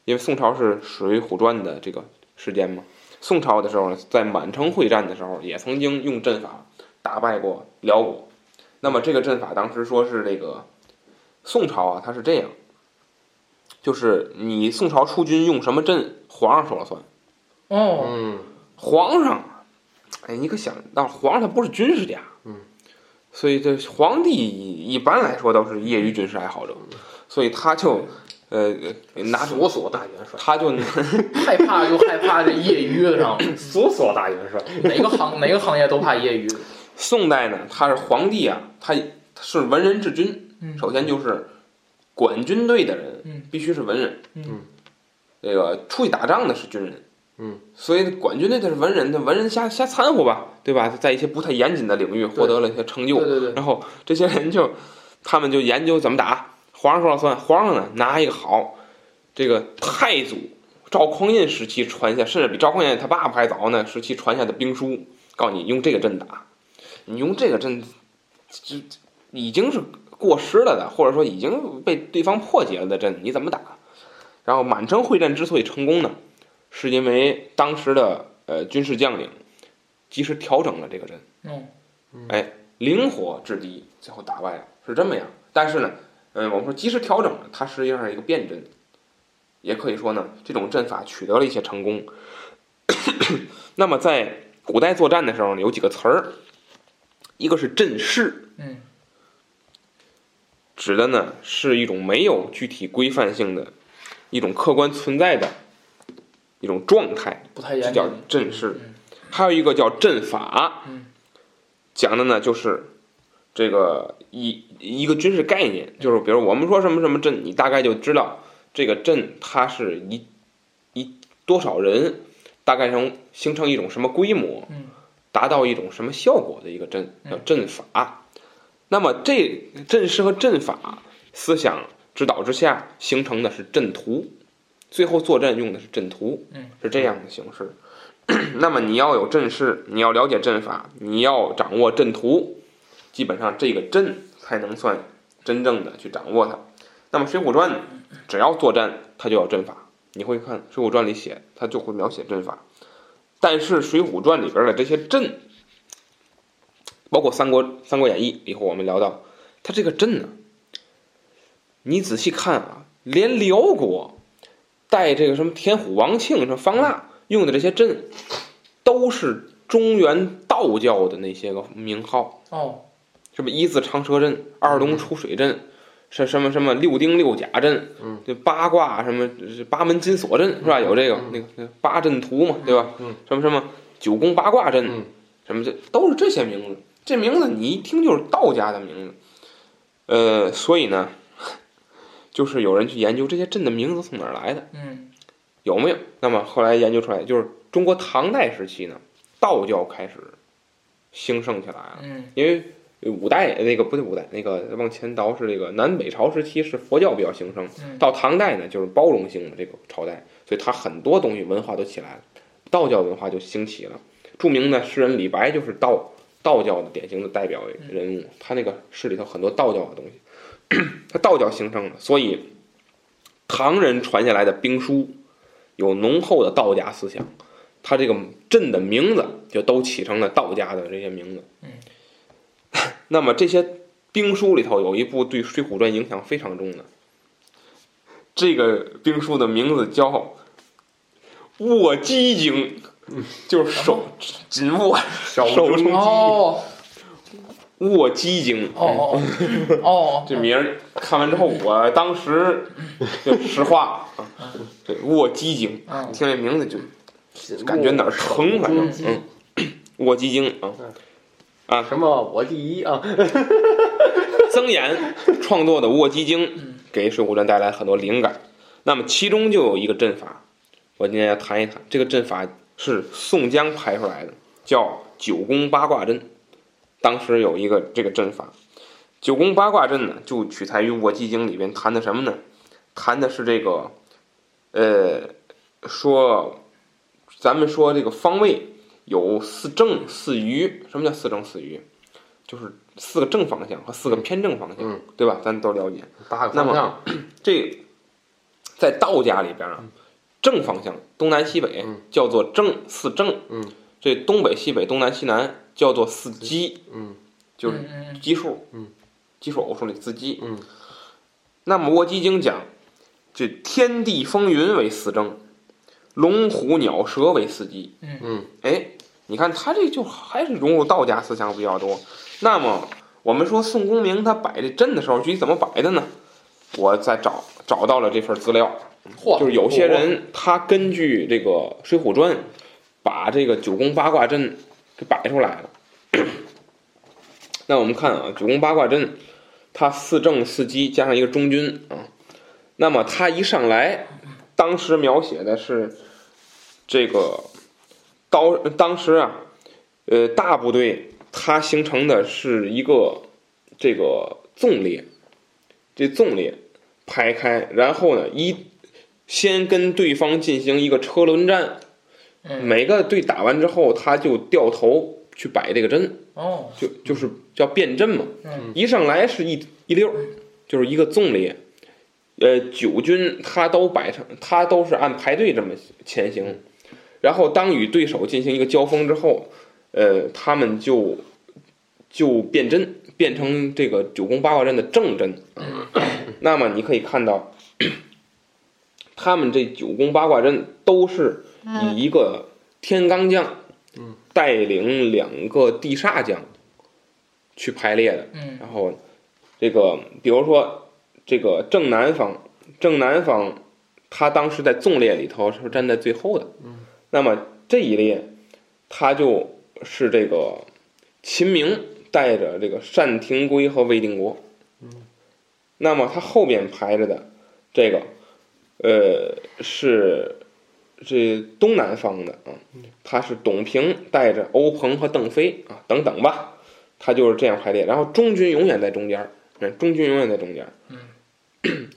因为宋朝是《水浒传》的这个时间嘛，宋朝的时候呢，在满城会战的时候，也曾经用阵法打败过辽国。那么这个阵法当时说是这个宋朝啊，它是这样，就是你宋朝出军用什么阵，皇上说了算。哦，嗯，皇上，哎，你可想到皇上他不是军事家，嗯，所以这皇帝一般来说都是业余军事爱好者，所以他就呃拿出索索大元帅，他就害怕就害怕这业余的上，<laughs> 索索大元帅。哪个行哪个行业都怕业余。宋代呢，他是皇帝啊，他他是文人治军，嗯首先就是管军队的人嗯必须是文人，嗯这个出去打仗的是军人，嗯，所以管军队就是文人，那文人瞎瞎掺和吧，对吧？在一些不太严谨的领域获得了一些成就，对对对，然后这些人就他们就研究怎么打，皇上说了算，皇上呢拿一个好这个太祖赵匡胤时期传下，甚至比赵匡胤他爸爸还早呢时期传下的兵书，告诉你用这个阵打，你用这个阵，这这已经是过时了的，或者说已经被对方破解了的阵，你怎么打？然后满城会战之所以成功呢，是因为当时的呃军事将领及时调整了这个阵。嗯哎，灵活制敌，最后打败了，是这么样。但是呢，嗯，我们说及时调整了，它实际上是一个变阵，也可以说呢，这种阵法取得了一些成功。那么在古代作战的时候呢，有几个词儿，一个是阵势，嗯指的呢是一种没有具体规范性的一种客观存在的一种状态，不太这叫。阵势嗯。还有一个叫阵法嗯，讲的呢就是这个一一个军事概念，就是比如我们说什么什么阵，你大概就知道这个阵它是一一多少人，大概能形成一种什么规模嗯，达到一种什么效果的一个阵，嗯叫阵法。那么这阵势和阵法思想指导之下形成的是阵图，最后作战用的是阵图，嗯，是这样的形式。<clears throat> 那么你要有阵势，你要了解阵法，你要掌握阵图，基本上这个阵才能算真正的去掌握它。那么《水浒传》呢，只要作战，它就要阵法。你会看《水浒传》里写，它就会描写阵法。但是《水浒传》里边的这些阵，包括《三国》《三国演义》，以后我们聊到，它这个阵呢，你仔细看啊，连辽国带这个什么田虎、王庆、什么方腊用的这些阵，都是中原道教的那些个名号，哦，什么一字长蛇阵、二龙出水阵，是什么什么六丁六甲阵，嗯，这八卦什么是八门金锁阵是吧？有这个那个那个八阵图嘛，对吧？嗯，什么什么九宫八卦阵，嗯什么这都是这些名字。这名字你一听就是道家的名字，呃，所以呢，就是有人去研究这些镇的名字从哪儿来的。嗯有没有？那么后来研究出来，就是中国唐代时期呢，道教开始兴盛起来了。嗯因为五代那个不对五代那个往前倒是这个南北朝时期是佛教比较兴盛，嗯到唐代呢就是包容性的这个朝代，所以它很多东西文化都起来了，道教文化就兴起了。著名的诗人李白就是道道教的典型的代表人物，他那个诗里头很多道教的东西，<clears throat> 他道教形成的，所以唐人传下来的兵书有浓厚的道家思想，它这个镇的名字就都起成了道家的这些名字。嗯，<laughs> 那么这些兵书里头有一部对《水浒传》影响非常重的，这个兵书的名字叫《握鸡经》，就是手紧握手中哦握机经。哦哦哦，<laughs> 这名儿看完之后，我当时就实话。啊，这握机经，嗯。听这名字就感觉哪儿疼，反正。嗯嗯，<coughs> 握机经啊，什么我第一啊，<laughs> <laughs> 曾岩创作的《卧鸡精》给《水浒传》带来很多灵感。那么其中就有一个阵法，我今天要谈一谈。这个阵法是宋江排出来的，叫九宫八卦阵。当时有一个这个阵法，九宫八卦阵呢，就取材于《卧鸡经》里边谈的什么呢？谈的是这个，呃，说咱们说这个方位有四正四余。什么叫四正四余？就是四个正方向和四个偏正方向，嗯对吧？咱都了解。八个那么方向，<clears throat> 这在道家里边啊，正方向东南西北嗯叫做正四正，嗯，这东北西北东南西南叫做四奇，嗯就是奇数，嗯，奇数偶数里四奇。嗯那么《卧鸡经》讲，这天地风云为四征，龙虎鸟蛇为四奇。嗯哎，你看他这就还是融入道家思想比较多。那么我们说宋公明他摆这阵的时候，具体怎么摆的呢？我再找找到了这份资料，嚯，就是有些人他根据这个《水浒传》，把这个九宫八卦阵给摆出来了。那我们看啊，九宫八卦阵，它四正四奇加上一个中军啊，那么它一上来，当时描写的是这个刀，当时啊，呃，大部队它形成的是一个这个纵列，这纵列排开，然后呢，一先跟对方进行一个车轮战，每个队打完之后，他就掉头去摆这个阵，哦，就就是叫变阵嘛。嗯一上来是一一溜儿，就是一个纵列。呃，九军他都摆成，他都是按排队这么前行。然后当与对手进行一个交锋之后，呃，他们就就变阵，变成这个九宫八卦阵的正阵。那么你可以看到，他们这九宫八卦阵都是以一个天罡将带领两个地煞将去排列的。嗯然后这个比如说这个正南方，正南方他当时在纵列里头是站在最后的。那么这一列，他就是这个秦明带着这个单廷圭和魏定国。那么他后边排着的这个，呃，是这东南方的啊，他是董平带着欧鹏和邓飞啊等等吧，他就是这样排列。然后中军永远在中间中军永远在中间儿。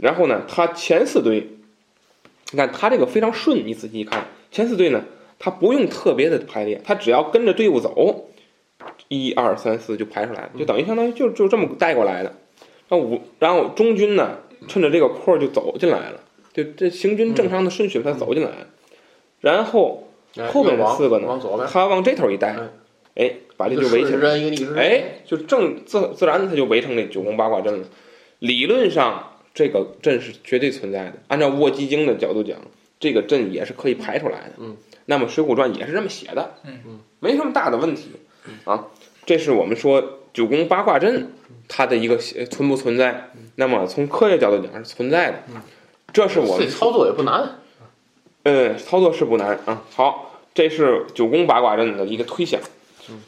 然后呢，他前四队，你看他这个非常顺，你仔细一看，前四队呢，他不用特别的排列，他只要跟着队伍走，一二三四就排出来了，就等于相当于就就这么带过来的。那五，然后中军呢，趁着这个空儿就走进来了，就这行军正常的顺序他走进来了，然后哎后边这往四个呢他往这头一带，哎，把这就围起来哎，就正自自然他就围成这九宫八卦阵了。理论上，这个阵是绝对存在的。按照卧鸡经的角度讲，这个阵也是可以排出来的。嗯，那么《水浒传》也是这么写的。嗯嗯，没什么大的问题啊。这是我们说九宫八卦阵它的一个呃存不存在。那么从科学角度讲是存在的。这是我们这操作也不难，呃，操作是不难啊。好，这是九宫八卦阵的一个推想。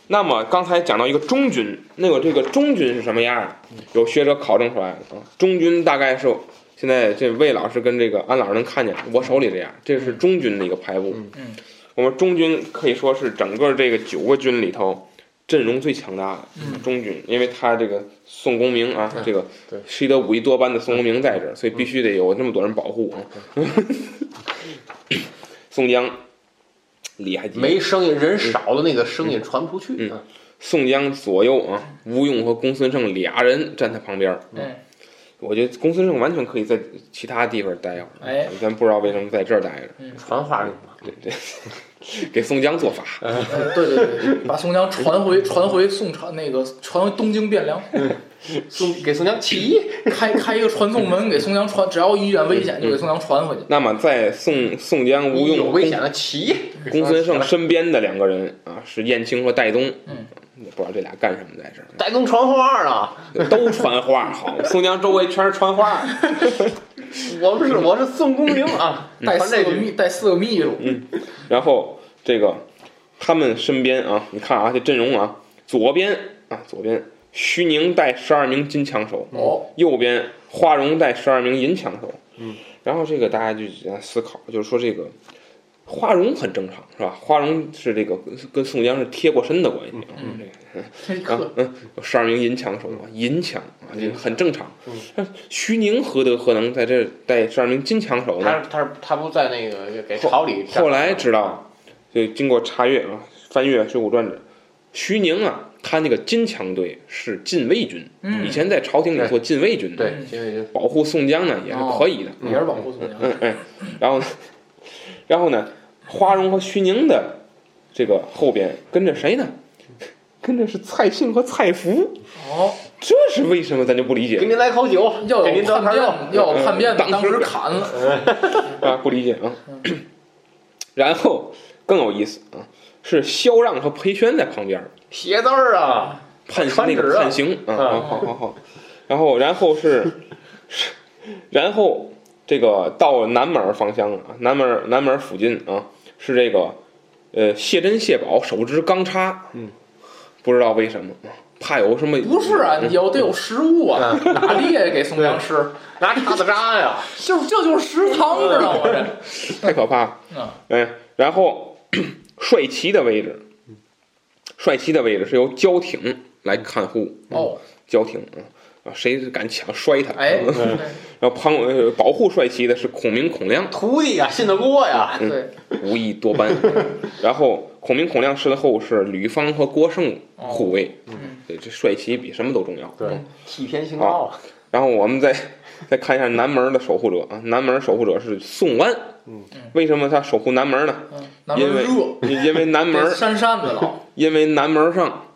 那么刚才讲到一个中军，那个这个中军是什么样儿？有学者考证出来的啊。中军大概是现在这魏老师跟这个安老师能看见，我手里这样，这是中军的一个排布。嗯我们中军可以说是整个这个九个军里头阵容最强大的嗯中军，因为他这个宋公明啊，这个对习得武艺多般的宋公明在这儿，所以必须得有那么多人保护啊。<laughs> 宋江厉害极了，没声音，人少的那个声音传不出去。嗯宋江左右啊，吴用和公孙胜俩人站他旁边我觉得公孙胜完全可以在其他地方待着，哎，咱不知道为什么在这儿待着，传话用嘛，对对，给宋江做法。呃对对对，把宋江传回传回宋朝那个传回东京汴梁，<laughs> 宋给宋江起，<laughs> 开开一个传送门给宋江传，只要遇见危险就给宋江传回去。那么在宋宋江、吴用、有危险了起，公孙胜身边的两个人啊，是燕青和戴宗。嗯，也不知道这俩干什么在这儿，戴宗传话啊！都传话好。宋江周围全是传话，<laughs> 我不是，我是宋公明啊，带。四个秘带四个秘书，嗯然后这个他们身边啊，你看啊，这阵容啊，左边啊，左边徐宁带十二名金枪手，哦，右边花荣带十二名银枪手。嗯，然后这个大家就在思考，就是说这个花荣很正常，是吧？花荣是这个跟跟宋江是贴过身的关系。嗯，有十二名银枪手嘛，银枪啊，这个很正常。那徐宁何德何能在这带十二名金枪手呢？他他他不在那个给朝里后来知道，就经过查阅啊，翻阅《水浒传》这，徐宁啊，他那个金枪队是禁卫军，嗯以前在朝廷里做禁卫军的，对，因为保护宋江呢也是可以的。也是保护宋江。嗯嗯，然后呢，<laughs> 然后呢，花荣和徐宁的这个后边跟着谁呢？跟着是蔡庆和蔡福，哦，这是为什么？咱就不理解给您来口酒，要给您有叛变得盘肉，，要有叛变的，当时当时砍了。<laughs> 啊，不理解啊。<coughs> 然后更有意思啊，是萧让和裴宣在旁边儿写字儿啊，判那传旨啊个判刑啊，好好好好。然后然后是是，然后这个到南门方向啊，南门南门附近啊，是这个呃谢珍谢宝手执钢叉，嗯，不知道为什么，怕有什么不是啊，有得有食物啊，哪猎给宋江吃？拿叉子扎呀，<laughs> 就这就是食堂，知道吗？这 <laughs> 太可怕了。嗯哎，然后 <clears throat> 帅旗的位置，帅旗的位置是由交挺来看护。哦，交挺啊，啊，谁敢抢摔他？哎，<laughs> 然后旁呃保护帅旗的是孔明、孔亮，徒弟呀，信得过呀，对，武艺多般。<laughs> 然后孔明、孔亮身后是吕方和郭盛护卫。这帅旗比什么都重要。对，替天行道啊，然后我们再再看一下南门的守护者啊，南门守护者是宋安。嗯，为什么他守护南门呢？嗯，南门因为，因为南门这扇扇子老，<laughs> 因为南门上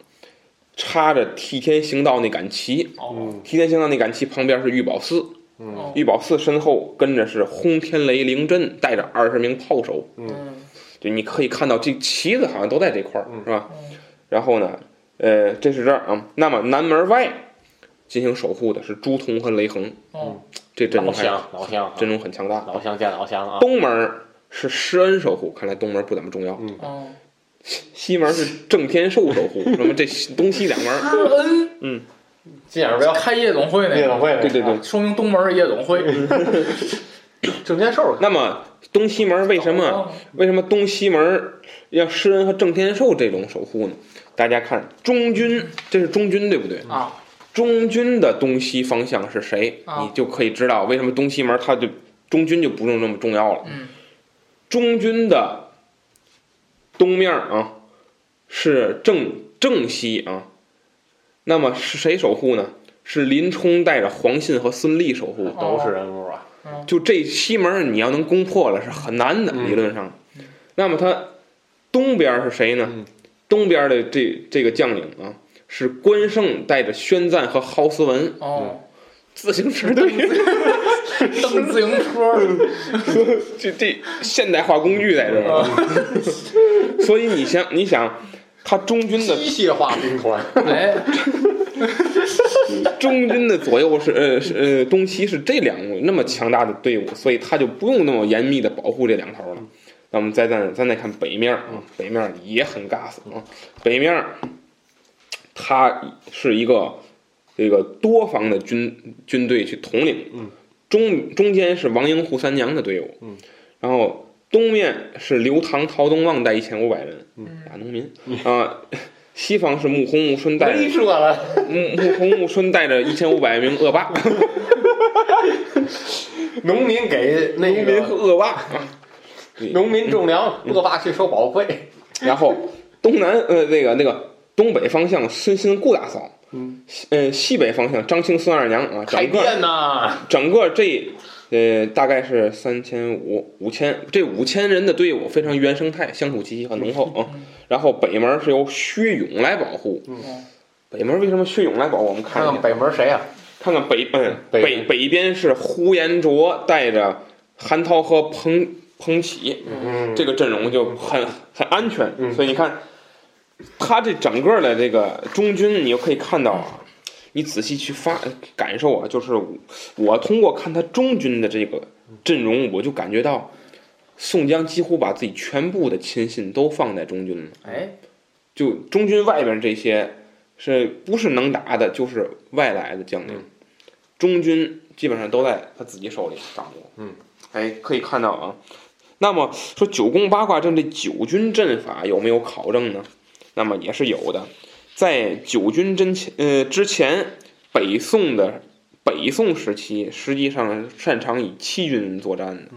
插着替天行道那杆旗，哦，替天行道那杆旗旁边是玉宝寺，哦玉宝寺身后跟着是轰天雷灵阵，带着二十名炮手，嗯，就你可以看到这旗子好像都在这块儿，是吧？然后呢，呃，这是这儿啊。那么南门外进行守护的是朱仝和雷横，哦，这阵容还老乡老乡啊，阵容很强大。老乡见老乡啊，东门是施恩守护，看来东门不怎么重要。哦，西门是郑天寿守护，那么这东西两门，施恩嗯金眼标，开夜总会那个，夜总会，对对对。说明东门是夜总会。<laughs> 郑天寿，那么东西门为什么哦为什么东西门要施恩和郑天寿这种守护呢？大家看中军，这是中军对不对？啊？中军的东西方向是谁？啊你就可以知道为什么东西门它就中军就不用那么重要了。嗯，中军的东面啊是正正西啊，那么是谁守护呢？是林冲带着黄信和孙立守护。都是人物啊，就这西门你要能攻破了是很难的，理论上。那么他东边是谁呢？东边的这这个将领啊，是关胜带着宣赞和郝思文。哦，自行车队。<laughs> 蹬自行车，<laughs> 这这现代化工具在这儿，<laughs> 所以你想，你想，他中军的机械化兵团，哎，中军的左右是呃是呃东西是这两个那么强大的队伍，所以他就不用那么严密的保护这两头了。那我们再再咱再看北面啊，北面也很尬死啊，北面他是一个这个多方的军军队去统领，中中间是王英、扈三娘的队伍，然后东面是刘唐、陶东旺带一千五百人，俩农民。啊，西方是穆弘穆顺带没着这了，穆穆弘穆顺带着一千五百名恶霸，<laughs> 农民给那农民和恶霸。啊。农民种粮，恶霸去收保护费。然后东南呃那个那个东北方向孙信顾大嫂，嗯，呃西北方向张青孙二娘啊，开整个店呐，整个这呃大概是三千五五千，这五千人的队伍非常原生态，乡土气息很浓厚啊。然后北门是由薛勇来保护，嗯。北门为什么薛勇来保护？我们看看看北门谁呀？看看北嗯北北北边是呼延灼带着韩涛和彭彭起，嗯。这个阵容就很很安全，嗯。所以你看，他这整个的这个中军，你就可以看到啊，你仔细去发感受啊，就是我我通过看他中军的这个阵容，我就感觉到宋江几乎把自己全部的亲信都放在中军了，哎，就中军外边这些是不是能打的，就是外来的将领，嗯中军基本上都在他自己手里掌握。嗯，哎，可以看到啊。那么说九宫八卦阵这九军阵法有没有考证呢？那么也是有的。在九军阵前呃之前，北宋的北宋时期实际上擅长以七军作战的。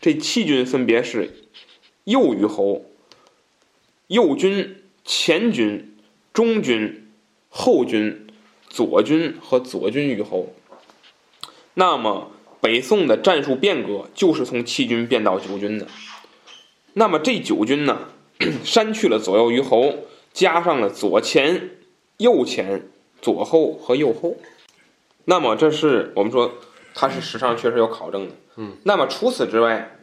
这七军分别是右虞侯、右军、前军、中军、后军、左军和左军虞侯。那么北宋的战术变革就是从七军变到九军的。那么这九军呢，<clears throat> 删去了左右虞侯，加上了左前、右前、左后和右后。那么这是我们说，它是史上确实有考证的。嗯。那么除此之外，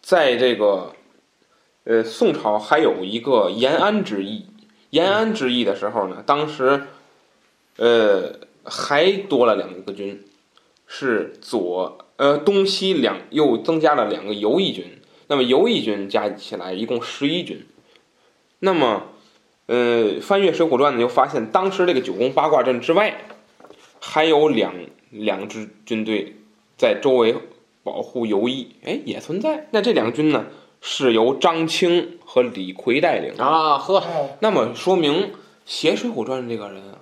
在这个呃宋朝还有一个延安之役。延安之役的时候呢，当时呃还多了两个军，是左呃东西两又增加了两个游义军。那么游义军加起来一共十一军。那么呃翻阅《水浒传》呢，就发现当时这个九宫八卦阵之外，还有两两支军队在周围保护游弋，哎，也存在。那这两军呢，是由张清和李逵带领。啊，呵，哦，那么说明写《水浒传》这个人啊，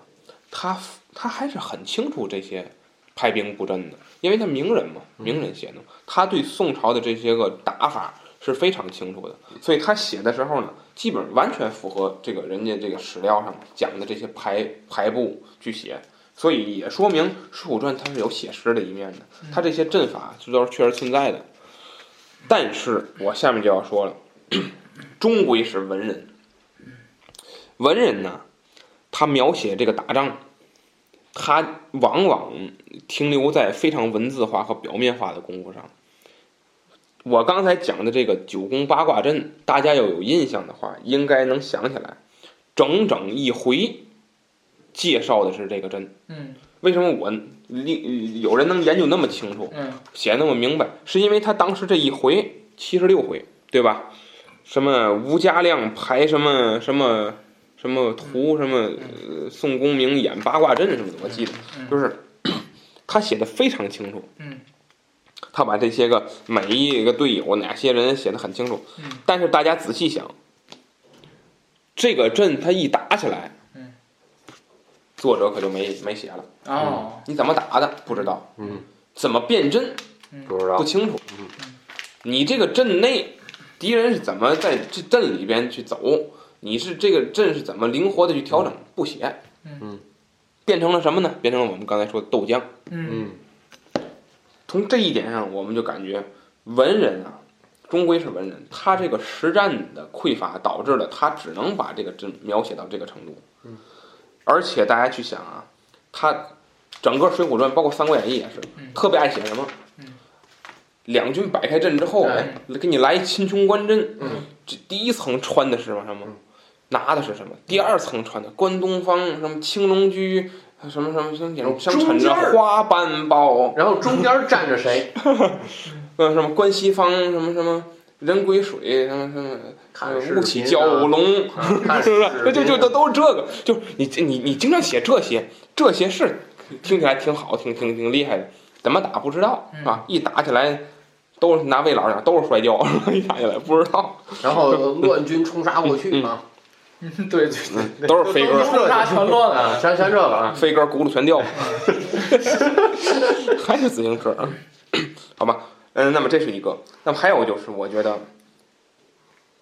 他他还是很清楚这些派兵布阵的，因为他名人嘛，名人写的，他对宋朝的这些个打法是非常清楚的，所以他写的时候呢，基本完全符合这个人家这个史料上讲的这些排排布去写。所以也说明《水浒传》它是有写实的一面的，它这些阵法这都是确实存在的。但是我下面就要说了，终归是文人。文人呢，他描写这个打仗，他往往停留在非常文字化和表面化的功夫上。我刚才讲的这个九宫八卦阵，大家要有印象的话，应该能想起来，整整一回介绍的是这个阵。嗯为什么我另有人能研究那么清楚？嗯写那么明白，是因为他当时这一回七十六回，对吧？什么吴家亮排什么什么什么图，什么呃宋公明演八卦阵什么的，我记得就是 <coughs> 他写的非常清楚。嗯，他把这些个每一个队友哪些人写的很清楚。嗯，但是大家仔细想，这个阵他一打起来，嗯，作者可就没没写了。哦，你怎么打的不知道，嗯，怎么变阵不知道不，清楚。你这个阵内敌人是怎么在这阵里边去走？你是这个阵是怎么灵活的去调整？不写。嗯变成了什么呢？变成了我们刚才说的豆浆。嗯嗯从这一点上，我们就感觉文人啊，终归是文人，他这个实战的匮乏导致了他只能把这个阵描写到这个程度。嗯，而且大家去想啊，他整个《水浒传》包括《三国演义》也是嗯特别爱写什么？嗯两军摆开阵之后，哎，给你来一秦琼观阵。嗯，这第一层穿的是什么？嗯拿的是什么？第二层穿的关东方什么青龙驹，什么什么什么，中相衬着花斑豹。然后中间站着谁？<laughs> 呃，什么关西方，什么什么人归水，什么什么，雾起蛟龙，<laughs> 看是不是？就就都都是这个，就你你你经常写这些，这些是听起来挺好，挺挺挺厉害的，怎么打不知道嗯啊？一打起来都是拿魏老讲，都是摔跤，<laughs> 一打起来不知道。然后乱军冲杀过去啊，<laughs> 对对对，都是飞鸽，轰炸全乱啊，了。全全这个啊，飞鸽轱辘全掉，<laughs> 还是自行车啊？好吧，嗯，那么这是一个，那么还有就是，我觉得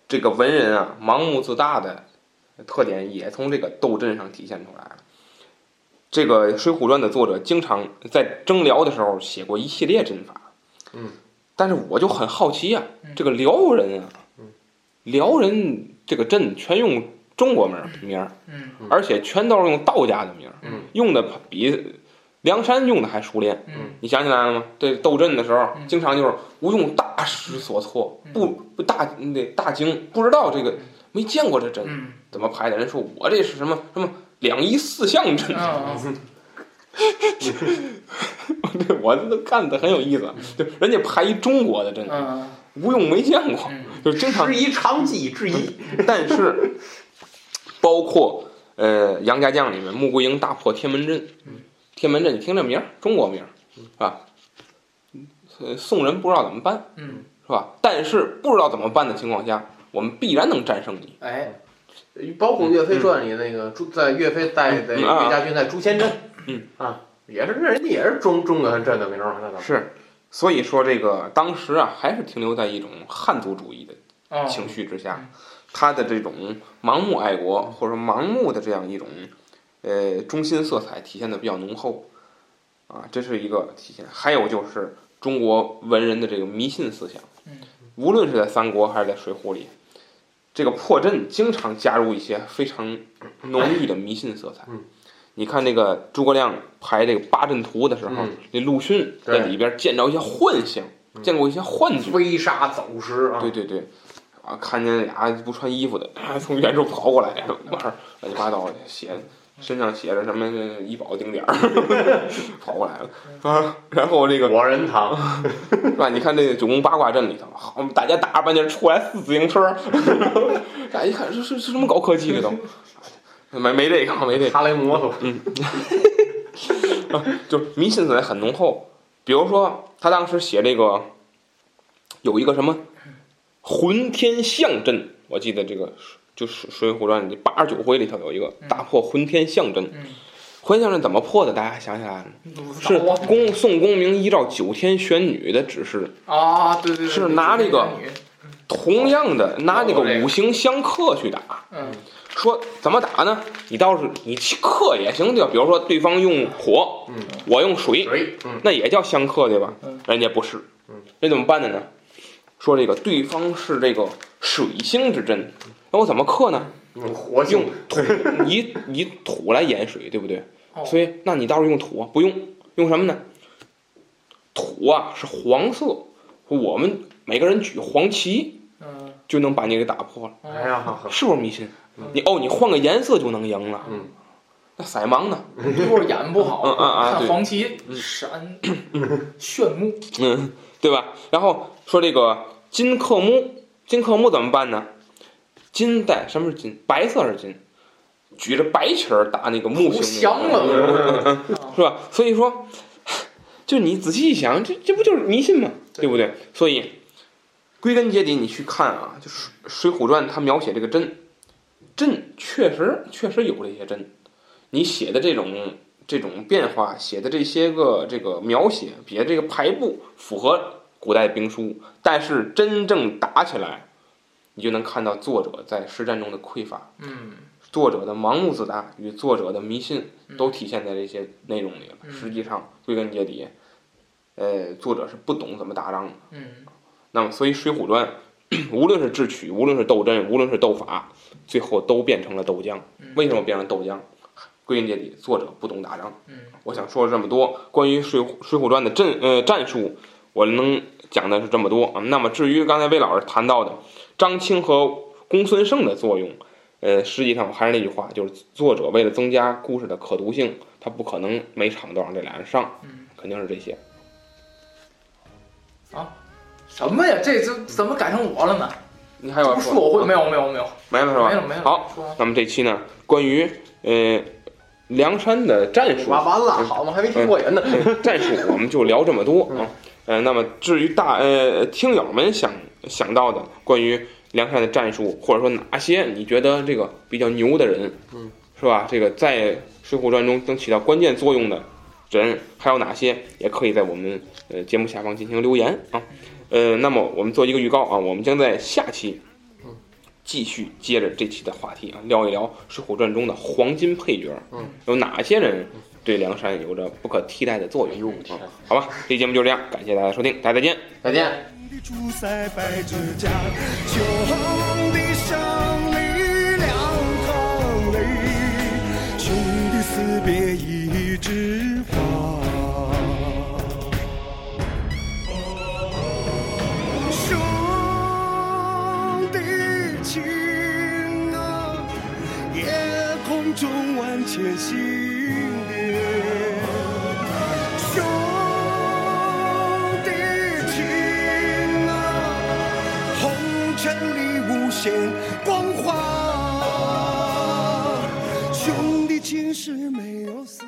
这个文人啊，盲目自大的特点也从这个斗阵上体现出来了。这个《水浒传》的作者经常在征辽的时候写过一系列阵法，嗯，但是我就很好奇啊，这个辽人啊，辽人这个阵全用中国名儿名儿，嗯。而且全都是用道家的名儿，嗯。用的比梁山用的还熟练。嗯。你想起来了吗？对斗阵的时候，嗯。经常就是吴用大失所措，不不大那大惊，不知道这个没见过这阵。嗯。怎么排的。人说我这是什么什么两仪四象阵，嗯对 <laughs> 我这都看的很有意思。就人家排一中国的阵，嗯。吴用没见过，嗯。就经常质疑长计质疑，<laughs> 但是包括呃杨家将里面穆桂英大破天门阵，天门阵你听这名儿，中国名儿是吧？呃宋人不知道怎么办嗯，是吧？但是不知道怎么办的情况下，我们必然能战胜你。哎，包括《岳飞传》里那个朱，在岳飞带的岳家军在朱仙镇，嗯。啊，也是人家也是中中原镇的名儿，那是，所以说这个当时啊，还是停留在一种汉族主义的哦。情绪之下，他的这种盲目爱国或者说盲目的这样一种呃中心色彩体现的比较浓厚。啊，这是一个体现。还有就是中国文人的这个迷信思想。嗯，无论是在三国还是在水浒里，这个破阵经常加入一些非常浓郁的迷信色彩。嗯。你看那个诸葛亮排这个八阵图的时候，嗯。那陆逊在里边见着一些幻象，见过一些幻觉。飞沙走石啊，对对对，啊，看见俩不穿衣服的啊从远处跑过来，晚上乱七八糟的鞋，身上写着什么医保定点儿，<laughs> 跑过来了啊。然后这个果仁堂，是吧？你看这个九宫八卦阵里头，好，大家打着半截出来四自行车，<laughs> 大家一看这是是什么高科技这都，没没这个没这个。哈雷摩托，嗯 <laughs> 就迷信色彩很浓厚。比如说，他当时写这个有一个什么浑天象阵，我记得这个就是《水浒传》里八十九回里头有一个大破浑天象阵。嗯浑天象阵怎么破的？大家想起来了？是啊公宋公明依照九天玄女的指示，啊，对对对，是拿这个同样的拿这个五行相克去打。嗯说怎么打呢？你倒是你克也行，对吧？比如说对方用火，嗯，我用水，水，嗯，那也叫相克，对吧嗯？人家不是嗯，人怎么办的呢？说这个对方是这个水星之阵，那我怎么克呢？用火用，土以以土来掩水，对不对？哦所以那你倒是用土啊，不用用什么呢？土啊是黄色，我们每个人举黄旗嗯，就能把你给打破了，哎呀，是不是迷信？你哦，你换个颜色就能赢了，嗯，那色盲呢？就是眼不好，嗯嗯啊看黄旗闪炫目，嗯，对吧？然后说这个金克木，金克木怎么办呢？金带什么是金？白色是金，举着白旗儿打那个木不星香那个了，<laughs> 是吧？所以说，就你仔细一想，这这不就是迷信吗？对不对？所以归根结底，你去看啊，就是《水浒传》它描写这个真，真确实确实有这些真，你写的这种这种变化，写的这些个这个描写，比这个排布符合古代兵书，但是真正打起来，你就能看到作者在实战中的匮乏。嗯作者的盲目自大与作者的迷信都体现在这些内容里了。嗯实际上，归根结底，呃，作者是不懂怎么打仗的。嗯那么，所以《水浒传》<clears throat> 无论是智取，无论是斗阵，无论是斗法，最后都变成了斗将。为什么变成斗将？归根结底，作者不懂打仗。嗯我想说了这么多关于水《水浒传》的阵呃战术，我能讲的是这么多啊。那么至于刚才魏老师谈到的张青和公孙胜的作用，呃，实际上我还是那句话，就是作者为了增加故事的可读性，他不可能每场都让这俩人上，嗯肯定是这些。啊什么呀？这这怎么改成我了呢？你还有要不是我会没有没有没有没了是吧？没有没有，好，那么这期呢，关于呃梁山的战术，完完了，好嘛，还没听过瘾呢。战术我们就聊这么多 <laughs> 啊。呃，那么至于大呃听友们想想到的关于梁山的战术，或者说哪些你觉得这个比较牛的人，嗯，是吧？这个在《水浒传》中能起到关键作用的人还有哪些？也可以在我们呃节目下方进行留言啊。呃，那么我们做一个预告啊，我们将在下期继续接着这期的话题啊，聊一聊《水浒传》中的黄金配角，嗯，有哪些人对梁山有着不可替代的作用？好吧，这期节目就这样，感谢大家收听，大家再见。再见。别一枝花。中万千信念，兄弟情啊，红尘里无限光华，兄弟情是没有色。